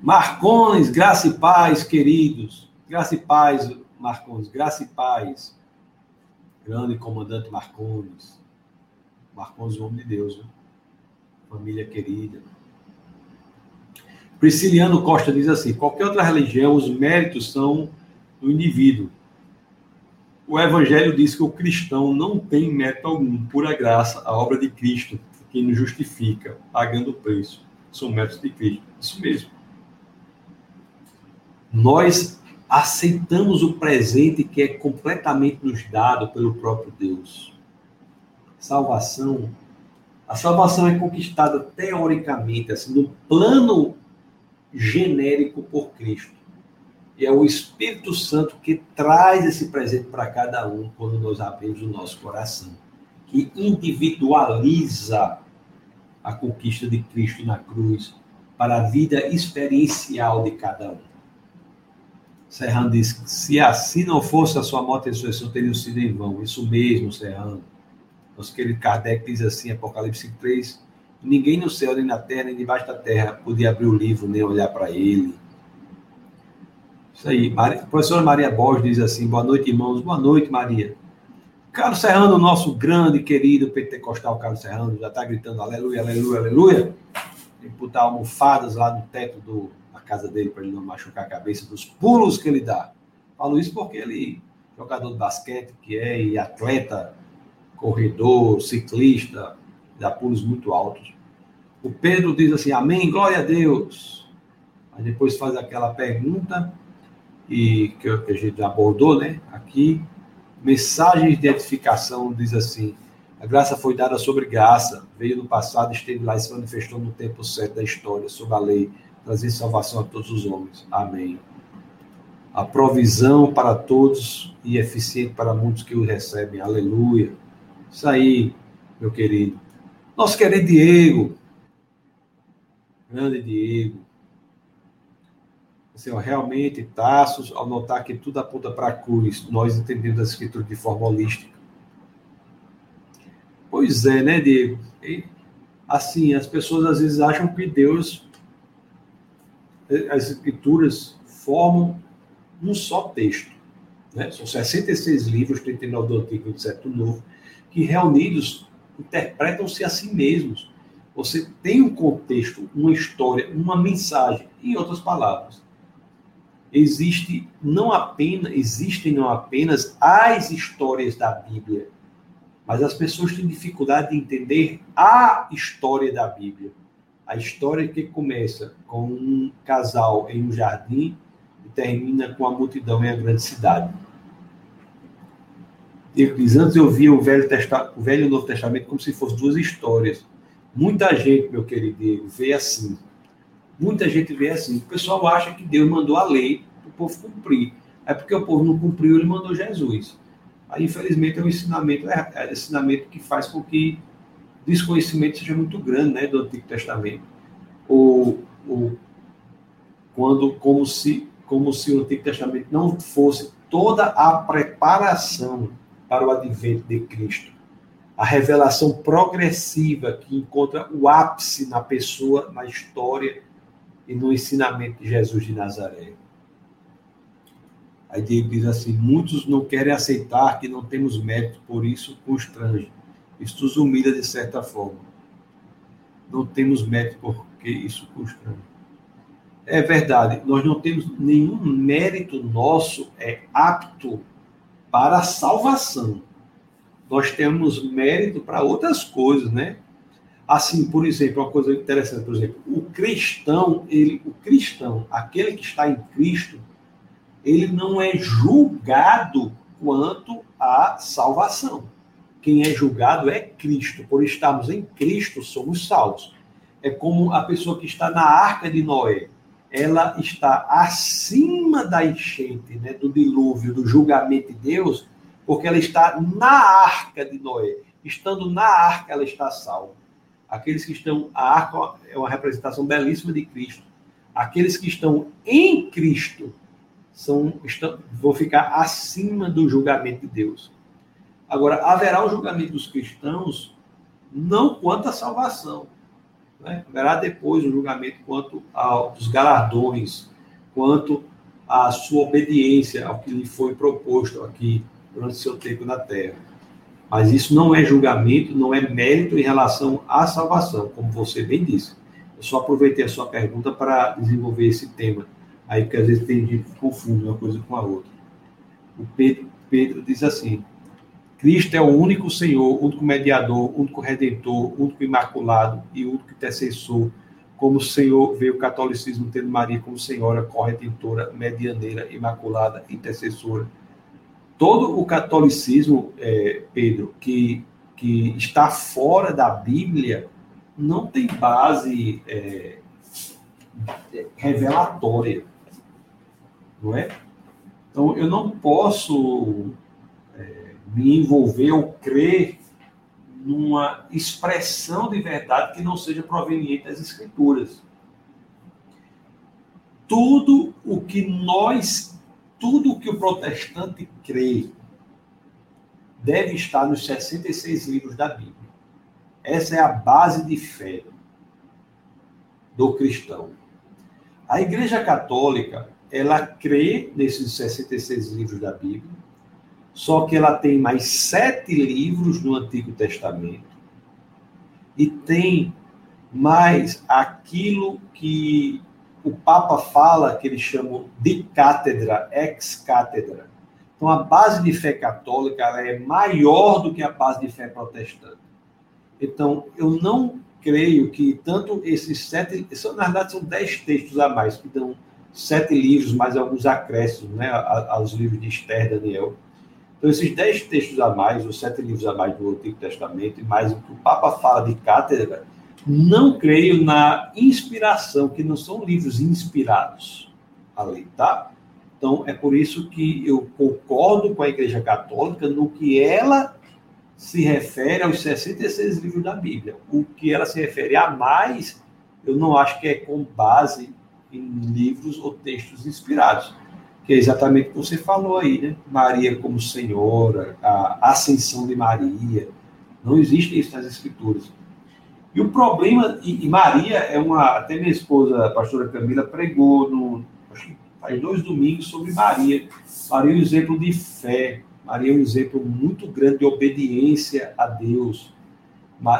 Marcones, graça e paz, queridos. Graça e paz, Marcones, graça e paz grande comandante Marcones. Marcones, o homem de Deus, né? família querida. Prisciliano Costa diz assim: qualquer outra religião, os méritos são do indivíduo. O Evangelho diz que o cristão não tem mérito algum, pura graça, a obra de Cristo, que nos justifica, pagando o preço. São méritos de Cristo. Isso mesmo. Nós aceitamos o presente que é completamente nos dado pelo próprio Deus. Salvação. A salvação é conquistada teoricamente, assim, no plano genérico por Cristo. E é o Espírito Santo que traz esse presente para cada um quando nós abrimos o nosso coração, que individualiza a conquista de Cristo na cruz para a vida experiencial de cada um. Serrano diz: se assim não fosse a sua morte e ressurreição, teriam sido em vão. Isso mesmo, Serrano. Nosso querido Kardec diz assim, Apocalipse 3, ninguém no céu, nem na terra, nem debaixo da terra podia abrir o livro, nem olhar para ele. Isso aí. Maria, professora Maria Borges diz assim, boa noite, irmãos. Boa noite, Maria. Carlos Serrano, nosso grande, querido pentecostal Carlos Serrano, já está gritando aleluia, aleluia, aleluia. Tem que botar almofadas lá no teto do, casa dele para ele não machucar a cabeça dos pulos que ele dá. Falo isso porque ele, jogador de basquete que é, e atleta, corredor, ciclista, dá pulos muito altos. O Pedro diz assim, amém, glória a Deus. Aí depois faz aquela pergunta e que a gente abordou, né? Aqui, mensagem de edificação diz assim: a graça foi dada sobre graça, veio no passado, esteve lá e se manifestou no tempo certo da história, sob a lei, trazer salvação a todos os homens. Amém. A provisão para todos e eficiente para muitos que o recebem. Aleluia. Isso aí, meu querido. Nosso querido Diego. Grande Diego. Ó, realmente, Tassos, ao notar que tudo aponta para a cruz, nós entendemos a escritura de forma holística. Pois é, né, Diego? E, assim, as pessoas às vezes acham que Deus as escrituras formam um só texto. Né? São 66 livros, 39 do Antigo e 27 do Novo, que reunidos interpretam-se a si mesmos. Você tem um contexto, uma história, uma mensagem, em outras palavras. Existe não apenas, existem não apenas as histórias da Bíblia, mas as pessoas têm dificuldade de entender a história da Bíblia. A história que começa com um casal em um jardim e termina com a multidão em a grande cidade. Ele diz, antes eu via o Velho, Testa o Velho e o Novo Testamento como se fossem duas histórias. Muita gente, meu querido vê assim. Muita gente vê assim. O pessoal acha que Deus mandou a lei para o povo cumprir. É porque o povo não cumpriu, ele mandou Jesus. Aí, infelizmente, é um ensinamento, é, é um ensinamento que faz com que desconhecimento seja muito grande né, do Antigo Testamento. Ou, ou quando, como se, como se o Antigo Testamento não fosse toda a preparação para o advento de Cristo. A revelação progressiva que encontra o ápice na pessoa, na história e no ensinamento de Jesus de Nazaré. Aí ele diz assim: muitos não querem aceitar que não temos mérito, por isso constrange. Isso nos humilha de certa forma. Não temos mérito porque isso constrange. É verdade, nós não temos nenhum mérito nosso é apto para a salvação. Nós temos mérito para outras coisas, né? Assim, por exemplo, uma coisa interessante, por exemplo, o cristão, ele, o cristão, aquele que está em Cristo, ele não é julgado quanto à salvação. Quem é julgado é Cristo. Por estarmos em Cristo, somos salvos. É como a pessoa que está na arca de Noé. Ela está acima da enchente, né, do dilúvio, do julgamento de Deus, porque ela está na arca de Noé. Estando na arca, ela está salva. Aqueles que estão. A arca é uma representação belíssima de Cristo. Aqueles que estão em Cristo são, estão, vão ficar acima do julgamento de Deus. Agora, haverá o julgamento dos cristãos não quanto à salvação. Né? Haverá depois o julgamento quanto aos galardões, quanto à sua obediência ao que lhe foi proposto aqui durante seu tempo na terra. Mas isso não é julgamento, não é mérito em relação à salvação, como você bem disse. Eu só aproveitei a sua pergunta para desenvolver esse tema Aí que às vezes tem gente que confunde uma coisa com a outra. O Pedro, Pedro diz assim: Cristo é o único Senhor, único mediador, único redentor, único imaculado e único intercessor. Como o Senhor veio o catolicismo tendo Maria como Senhora, corredentora, medianeira, imaculada, intercessora. Todo o catolicismo, é, Pedro, que, que está fora da Bíblia, não tem base é, revelatória não é? Então, eu não posso me envolver ou crer numa expressão de verdade que não seja proveniente das Escrituras. Tudo o que nós, tudo o que o protestante crê, deve estar nos 66 livros da Bíblia. Essa é a base de fé do cristão. A Igreja Católica ela crê nesses 66 livros da Bíblia, só que ela tem mais sete livros no Antigo Testamento e tem mais aquilo que o Papa fala, que eles chamam de cátedra, ex-cátedra. Então, a base de fé católica é maior do que a base de fé protestante. Então, eu não creio que tanto esses sete, na verdade, são dez textos a mais que dão sete livros, mais alguns acréscimos né, aos livros de Esther Daniel. Então, esses dez textos a mais, os sete livros a mais do Antigo Testamento, e mais o que o Papa fala de cátedra, não creio na inspiração, que não são livros inspirados ali, tá? Então, é por isso que eu concordo com a Igreja Católica no que ela se refere aos 66 livros da Bíblia. O que ela se refere a mais, eu não acho que é com base em livros ou textos inspirados, que é exatamente o que você falou aí, né? Maria como Senhora, a ascensão de Maria. Não existe isso nas Escrituras. E o problema, e, e Maria é uma. Até minha esposa, a pastora Camila, pregou no, acho que faz dois domingos sobre Maria. Maria é um exemplo de fé. Maria é um exemplo muito grande de obediência a Deus.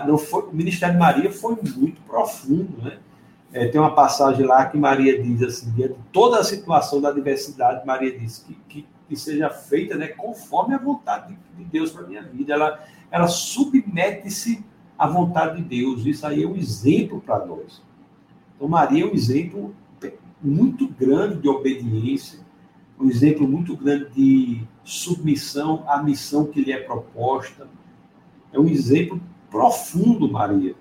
Não foi, o ministério de Maria foi muito profundo, né? É, tem uma passagem lá que Maria diz assim, diante de toda a situação da diversidade, Maria diz que, que, que seja feita né, conforme a vontade de, de Deus para minha vida. Ela, ela submete-se à vontade de Deus. Isso aí é um exemplo para nós. Então, Maria é um exemplo muito grande de obediência, um exemplo muito grande de submissão à missão que lhe é proposta. É um exemplo profundo, Maria.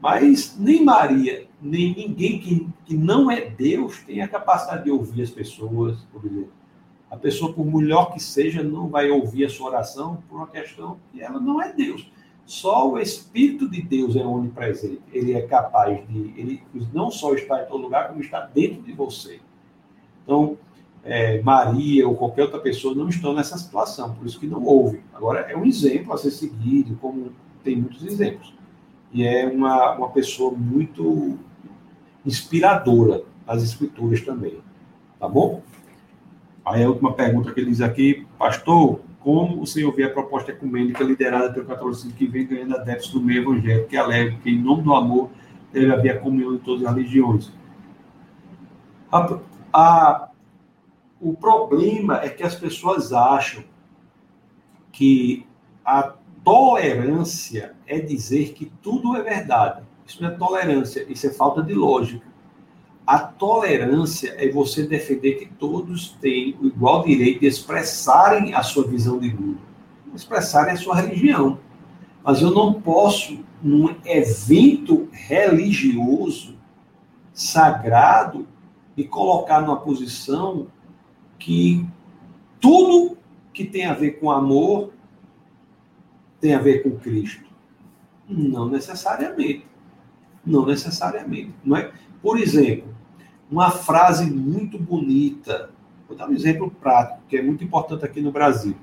Mas nem Maria, nem ninguém que, que não é Deus tem a capacidade de ouvir as pessoas, por exemplo. A pessoa, por melhor que seja, não vai ouvir a sua oração por uma questão que ela não é Deus. Só o Espírito de Deus é onipresente. Ele é capaz de. Ele não só está em todo lugar, como está dentro de você. Então, é, Maria ou qualquer outra pessoa não estão nessa situação, por isso que não houve. Agora, é um exemplo a ser seguido, como tem muitos exemplos. E é uma, uma pessoa muito inspiradora nas escrituras também. Tá bom? Aí a última pergunta que ele diz aqui, pastor, como o senhor vê a proposta ecumênica liderada pelo catolicismo que vem ganhando adeptos do meio evangélico, que alega que, em nome do amor, deve haver a comunhão de todas as religiões? A, a, o problema é que as pessoas acham que a tolerância é dizer que tudo é verdade. Isso não é tolerância, isso é falta de lógica. A tolerância é você defender que todos têm o igual direito de expressarem a sua visão de mundo, expressarem a sua religião. Mas eu não posso, num evento religioso sagrado, me colocar numa posição que tudo que tem a ver com amor tem a ver com Cristo. Não necessariamente. Não necessariamente. Não é? Por exemplo, uma frase muito bonita. Vou dar um exemplo prático, que é muito importante aqui no Brasil.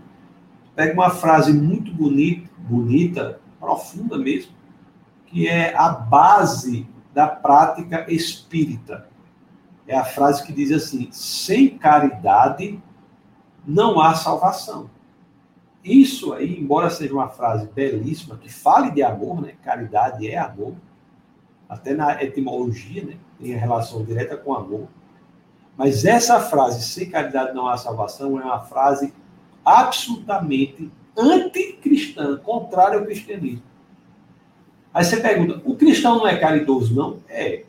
Pega uma frase muito bonita, bonita, profunda mesmo, que é a base da prática espírita. É a frase que diz assim: sem caridade não há salvação. Isso aí, embora seja uma frase belíssima, que fale de amor, né? Caridade é amor, até na etimologia, né? Tem relação direta com amor. Mas essa frase, sem caridade não há salvação, é uma frase absolutamente anticristã, contrária ao cristianismo. Aí você pergunta, o cristão não é caridoso, não? É.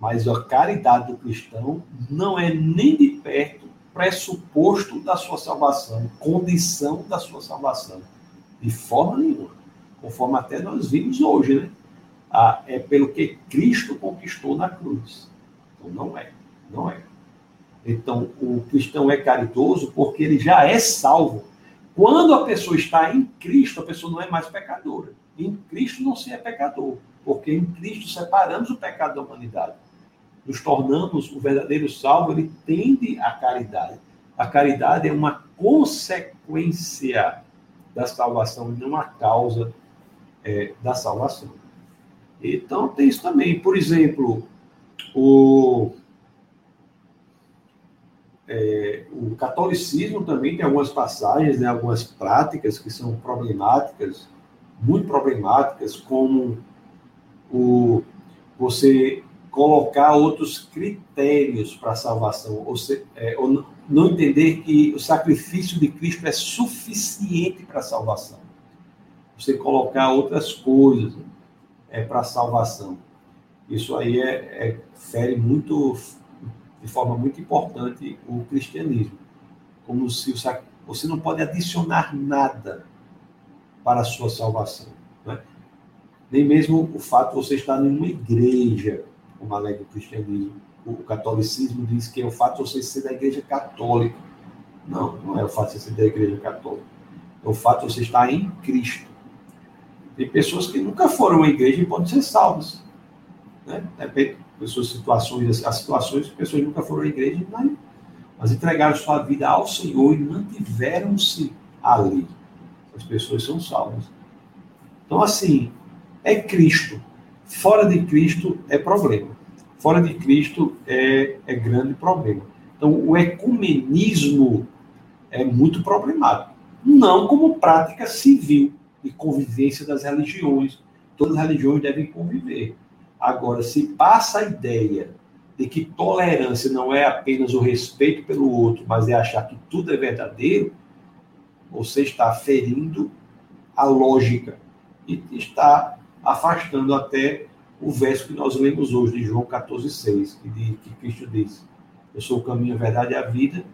Mas a caridade do cristão não é nem de perto pressuposto da sua salvação, condição da sua salvação. De forma nenhuma. Conforme até nós vimos hoje, né? Ah, é pelo que Cristo conquistou na cruz. Então não é. Não é. Então o cristão é caridoso porque ele já é salvo. Quando a pessoa está em Cristo, a pessoa não é mais pecadora. Em Cristo não se é pecador, porque em Cristo separamos o pecado da humanidade nos tornamos o verdadeiro salvo, ele tende à caridade. A caridade é uma consequência da salvação não a causa é, da salvação. Então, tem isso também. Por exemplo, o, é, o catolicismo também tem algumas passagens, né, algumas práticas que são problemáticas, muito problemáticas, como o, você colocar outros critérios para a salvação, ou, se, é, ou não entender que o sacrifício de Cristo é suficiente para a salvação. Você colocar outras coisas é, para a salvação. Isso aí é, é, fere muito, de forma muito importante, o cristianismo. Como se o sac... você não pode adicionar nada para a sua salvação. Né? Nem mesmo o fato de você estar em uma igreja como alega o cristianismo. O catolicismo diz que é o fato de você ser da igreja católica. Não, não é o fato de você ser da igreja católica. É o fato de você estar em Cristo. Tem pessoas que nunca foram à igreja e podem ser salvas. Né? Depende pessoas, situações, as situações que pessoas nunca foram à igreja, mas, mas entregaram sua vida ao Senhor e mantiveram-se ali. As pessoas são salvas. Então, assim, é Cristo. Fora de Cristo é problema. Fora de Cristo é, é grande problema. Então, o ecumenismo é muito problemático. Não como prática civil de convivência das religiões. Todas as religiões devem conviver. Agora, se passa a ideia de que tolerância não é apenas o respeito pelo outro, mas é achar que tudo é verdadeiro, você está ferindo a lógica e está afastando até o verso que nós lemos hoje, de João 14,6, que, que Cristo disse: Eu sou o caminho, a verdade e a vida.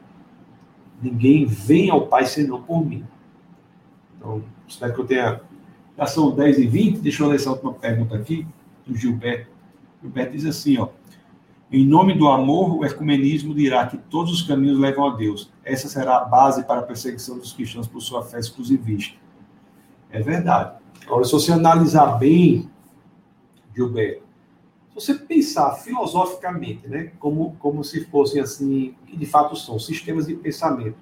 Ninguém vem ao Pai senão por mim. Então, espero que eu tenha. Já são 10 e 20. Deixa eu ler essa última pergunta aqui, do Gilberto. Gilberto diz assim: ó. Em nome do amor, o ecumenismo dirá que todos os caminhos levam a Deus. Essa será a base para a perseguição dos cristãos por sua fé exclusivista. É verdade. Agora, se você analisar bem, Gilberto, Se você pensar filosoficamente, né, como, como se fossem assim, que de fato são sistemas de pensamento,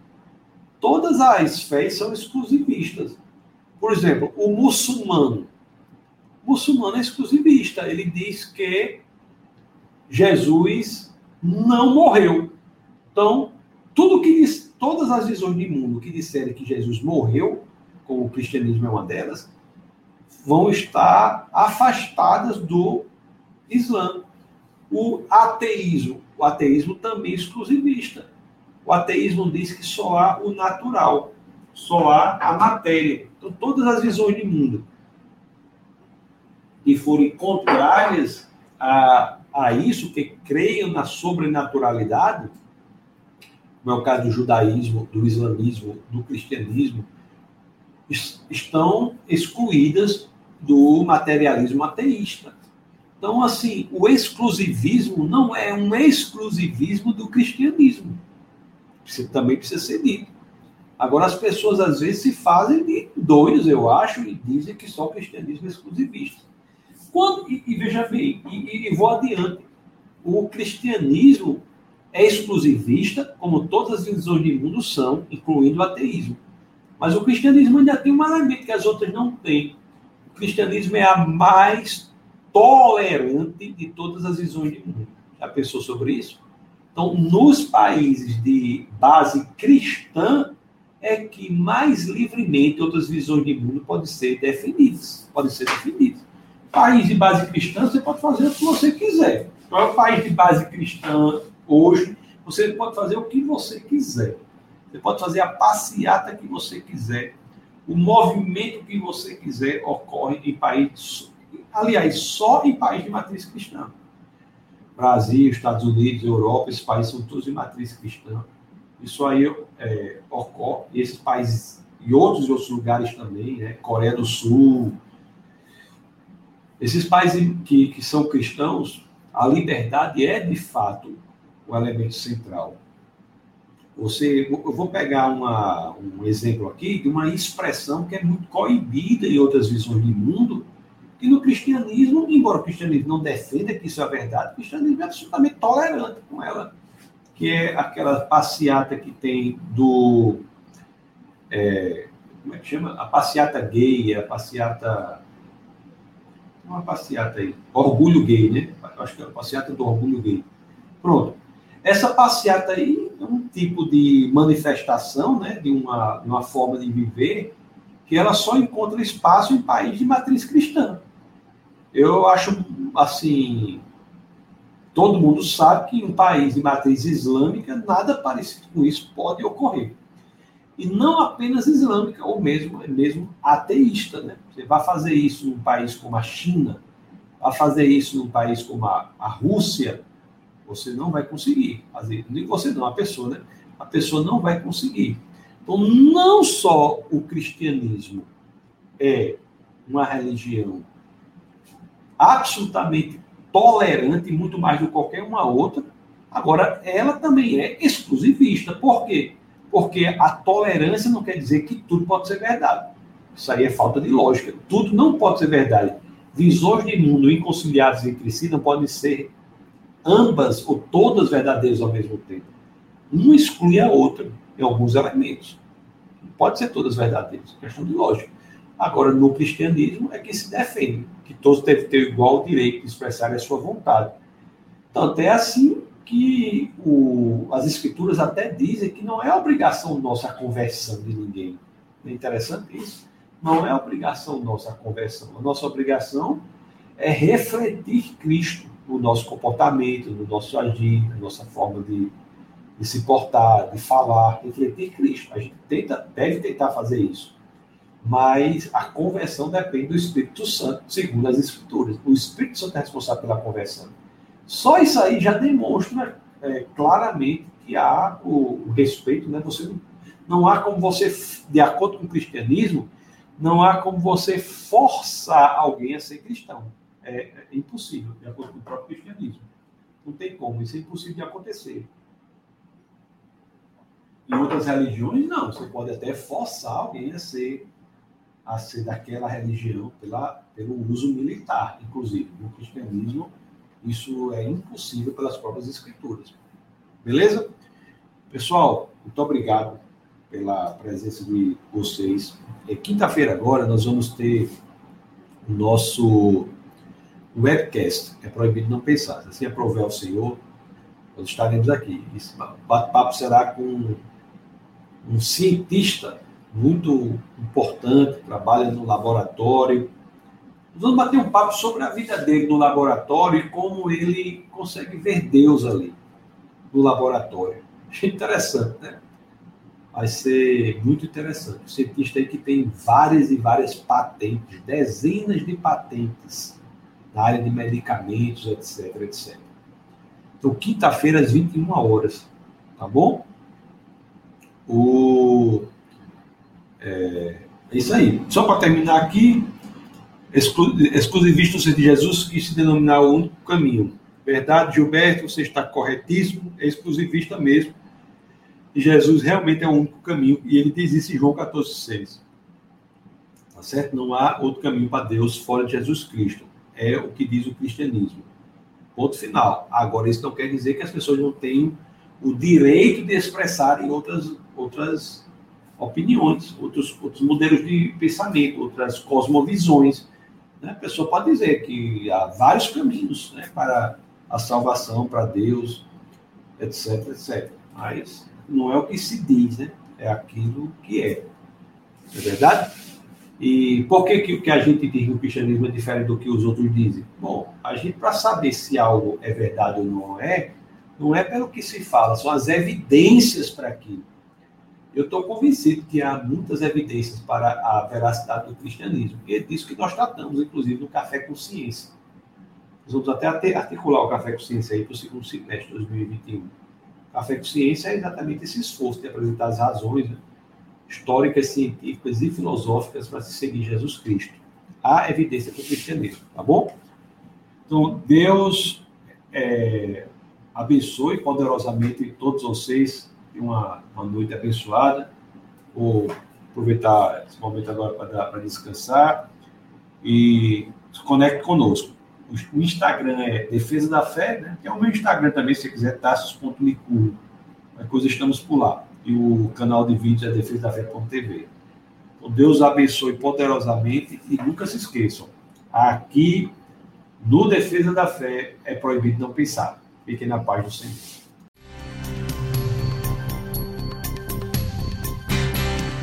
todas as fés são exclusivistas. Por exemplo, o muçulmano. O muçulmano é exclusivista. Ele diz que Jesus não morreu. Então, tudo que diz, todas as visões de mundo que disserem que Jesus morreu, como o cristianismo é uma delas, vão estar afastadas do Islã. O ateísmo, o ateísmo também é exclusivista. O ateísmo diz que só há o natural, só há a matéria. Então, todas as visões de mundo que forem contrárias a, a isso, que creiam na sobrenaturalidade, como é o caso do judaísmo, do islamismo, do cristianismo, estão excluídas do materialismo ateísta. Então, assim, o exclusivismo não é um exclusivismo do cristianismo. Isso também precisa ser dito. Agora, as pessoas às vezes se fazem de doidos, eu acho, e dizem que só o cristianismo é exclusivista. Quando, e, e veja bem, e, e vou adiante, o cristianismo é exclusivista, como todas as visões de mundo são, incluindo o ateísmo. Mas o cristianismo ainda tem um elemento que as outras não têm. O cristianismo é a mais tolerante de todas as visões de mundo. Já pensou sobre isso? Então, nos países de base cristã, é que mais livremente outras visões de mundo podem ser definidas. Podem ser definidas. País de base cristã, você pode fazer o que você quiser. Qual é o país de base cristã hoje? Você pode fazer o que você quiser. Você pode fazer a passeata que você quiser. O movimento que você quiser ocorre em países aliás, só em países de matriz cristã. Brasil, Estados Unidos, Europa, esses países são todos de matriz cristã. Isso aí é, ocorre, e esses países e outros outros lugares também, né? Coreia do Sul. Esses países que, que são cristãos, a liberdade é de fato o elemento central. Você, eu vou pegar uma, um exemplo aqui de uma expressão que é muito coibida em outras visões de mundo, que no cristianismo, embora o cristianismo não defenda que isso é verdade, o cristianismo é absolutamente tolerante com ela, que é aquela passeata que tem do. É, como é que chama? A passeata gay, a passeata. Uma passeata aí. Orgulho gay, né? Acho que é a passeata do orgulho gay. Pronto. Essa passeata aí é um tipo de manifestação, né? De uma, uma forma de viver que ela só encontra espaço em país de matriz cristã. Eu acho, assim, todo mundo sabe que em um país de matriz islâmica, nada parecido com isso pode ocorrer. E não apenas islâmica, ou mesmo, mesmo ateísta. Né? Você vai fazer isso num país como a China, vai fazer isso num país como a, a Rússia, você não vai conseguir fazer. Nem você não, a pessoa, né? A pessoa não vai conseguir. Então, não só o cristianismo é uma religião absolutamente tolerante, muito mais do que qualquer uma outra. Agora, ela também é exclusivista. Por quê? Porque a tolerância não quer dizer que tudo pode ser verdade. Isso aí é falta de lógica. Tudo não pode ser verdade. Visões de mundo inconciliadas entre si não podem ser ambas ou todas verdadeiras ao mesmo tempo. Uma exclui a outra em alguns elementos. Não pode ser todas verdadeiras. Questão de lógica. Agora, no cristianismo, é que se defende que todos devem ter igual direito de expressar a sua vontade. Tanto é assim que o, as escrituras até dizem que não é obrigação nossa a conversão de ninguém. É interessante isso. Não é obrigação nossa a conversão. A nossa obrigação é refletir Cristo no nosso comportamento, no nosso agir, na nossa forma de, de se portar, de falar, refletir Cristo. A gente tenta, deve tentar fazer isso mas a conversão depende do Espírito Santo, segundo as Escrituras. O Espírito Santo é responsável pela conversão. Só isso aí já demonstra é, claramente que há o, o, respeito, né? Você não, não há como você, de acordo com o cristianismo, não há como você forçar alguém a ser cristão. É, é impossível, de acordo com o próprio cristianismo. Não tem como, isso é impossível de acontecer. Em outras religiões, não. Você pode até forçar alguém a ser a ser daquela religião pela, pelo uso militar, inclusive. No cristianismo, Isso é impossível pelas próprias escrituras. Beleza? Pessoal, muito obrigado pela presença de vocês. É, Quinta-feira agora nós vamos ter o nosso webcast. É proibido não pensar. Assim aprover o Senhor, nós estaremos aqui. Esse bate-papo será com um cientista muito importante, trabalha no laboratório. Vamos bater um papo sobre a vida dele no laboratório e como ele consegue ver Deus ali, no laboratório. Achei interessante, né? Vai ser muito interessante. Um cientista aí que tem várias e várias patentes, dezenas de patentes na área de medicamentos, etc, etc. Então, quinta-feira, às 21 horas, tá bom? O... É, é isso aí. Só para terminar aqui, exclu... exclusivista de Jesus que se denominar o único caminho. Verdade, Gilberto, você está corretíssimo, é exclusivista mesmo. E Jesus realmente é o único caminho, e ele diz isso em João 14,6. Tá certo? Não há outro caminho para Deus fora de Jesus Cristo. É o que diz o cristianismo. Ponto final. Agora, isso não quer dizer que as pessoas não tenham o direito de expressarem outras, outras opiniões, outros, outros modelos de pensamento, outras cosmovisões. Né? A pessoa pode dizer que há vários caminhos né, para a salvação, para Deus, etc, etc. Mas não é o que se diz, né? é aquilo que é. Não é verdade? E por que, que o que a gente diz no cristianismo é diferente do que os outros dizem? Bom, a gente, para saber se algo é verdade ou não é, não é pelo que se fala, são as evidências para aquilo. Eu estou convencido que há muitas evidências para a veracidade do cristianismo. E é disso que nós tratamos, inclusive, no Café com Ciência. Nós vamos até articular o Café com Ciência aí para o segundo semestre de 2021. Café com Ciência é exatamente esse esforço de apresentar as razões né, históricas, científicas e filosóficas para se seguir Jesus Cristo. Há evidência para o cristianismo, tá bom? Então, Deus é, abençoe poderosamente todos vocês. Uma, uma noite abençoada. Vou aproveitar esse momento agora para descansar e se conecte conosco. O Instagram é Defesa da Fé, né? que é o meu Instagram também, se quiser, tassos.licurgo. Qualquer coisa, estamos por lá. E o canal de vídeos é defesadafé.tv. Então, Deus abençoe poderosamente e nunca se esqueçam, aqui no Defesa da Fé é proibido não pensar. Fiquem na paz do Senhor.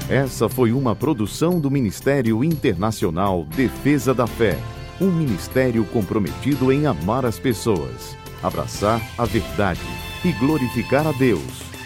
Essa foi uma produção do Ministério Internacional Defesa da Fé, um ministério comprometido em amar as pessoas, abraçar a verdade e glorificar a Deus.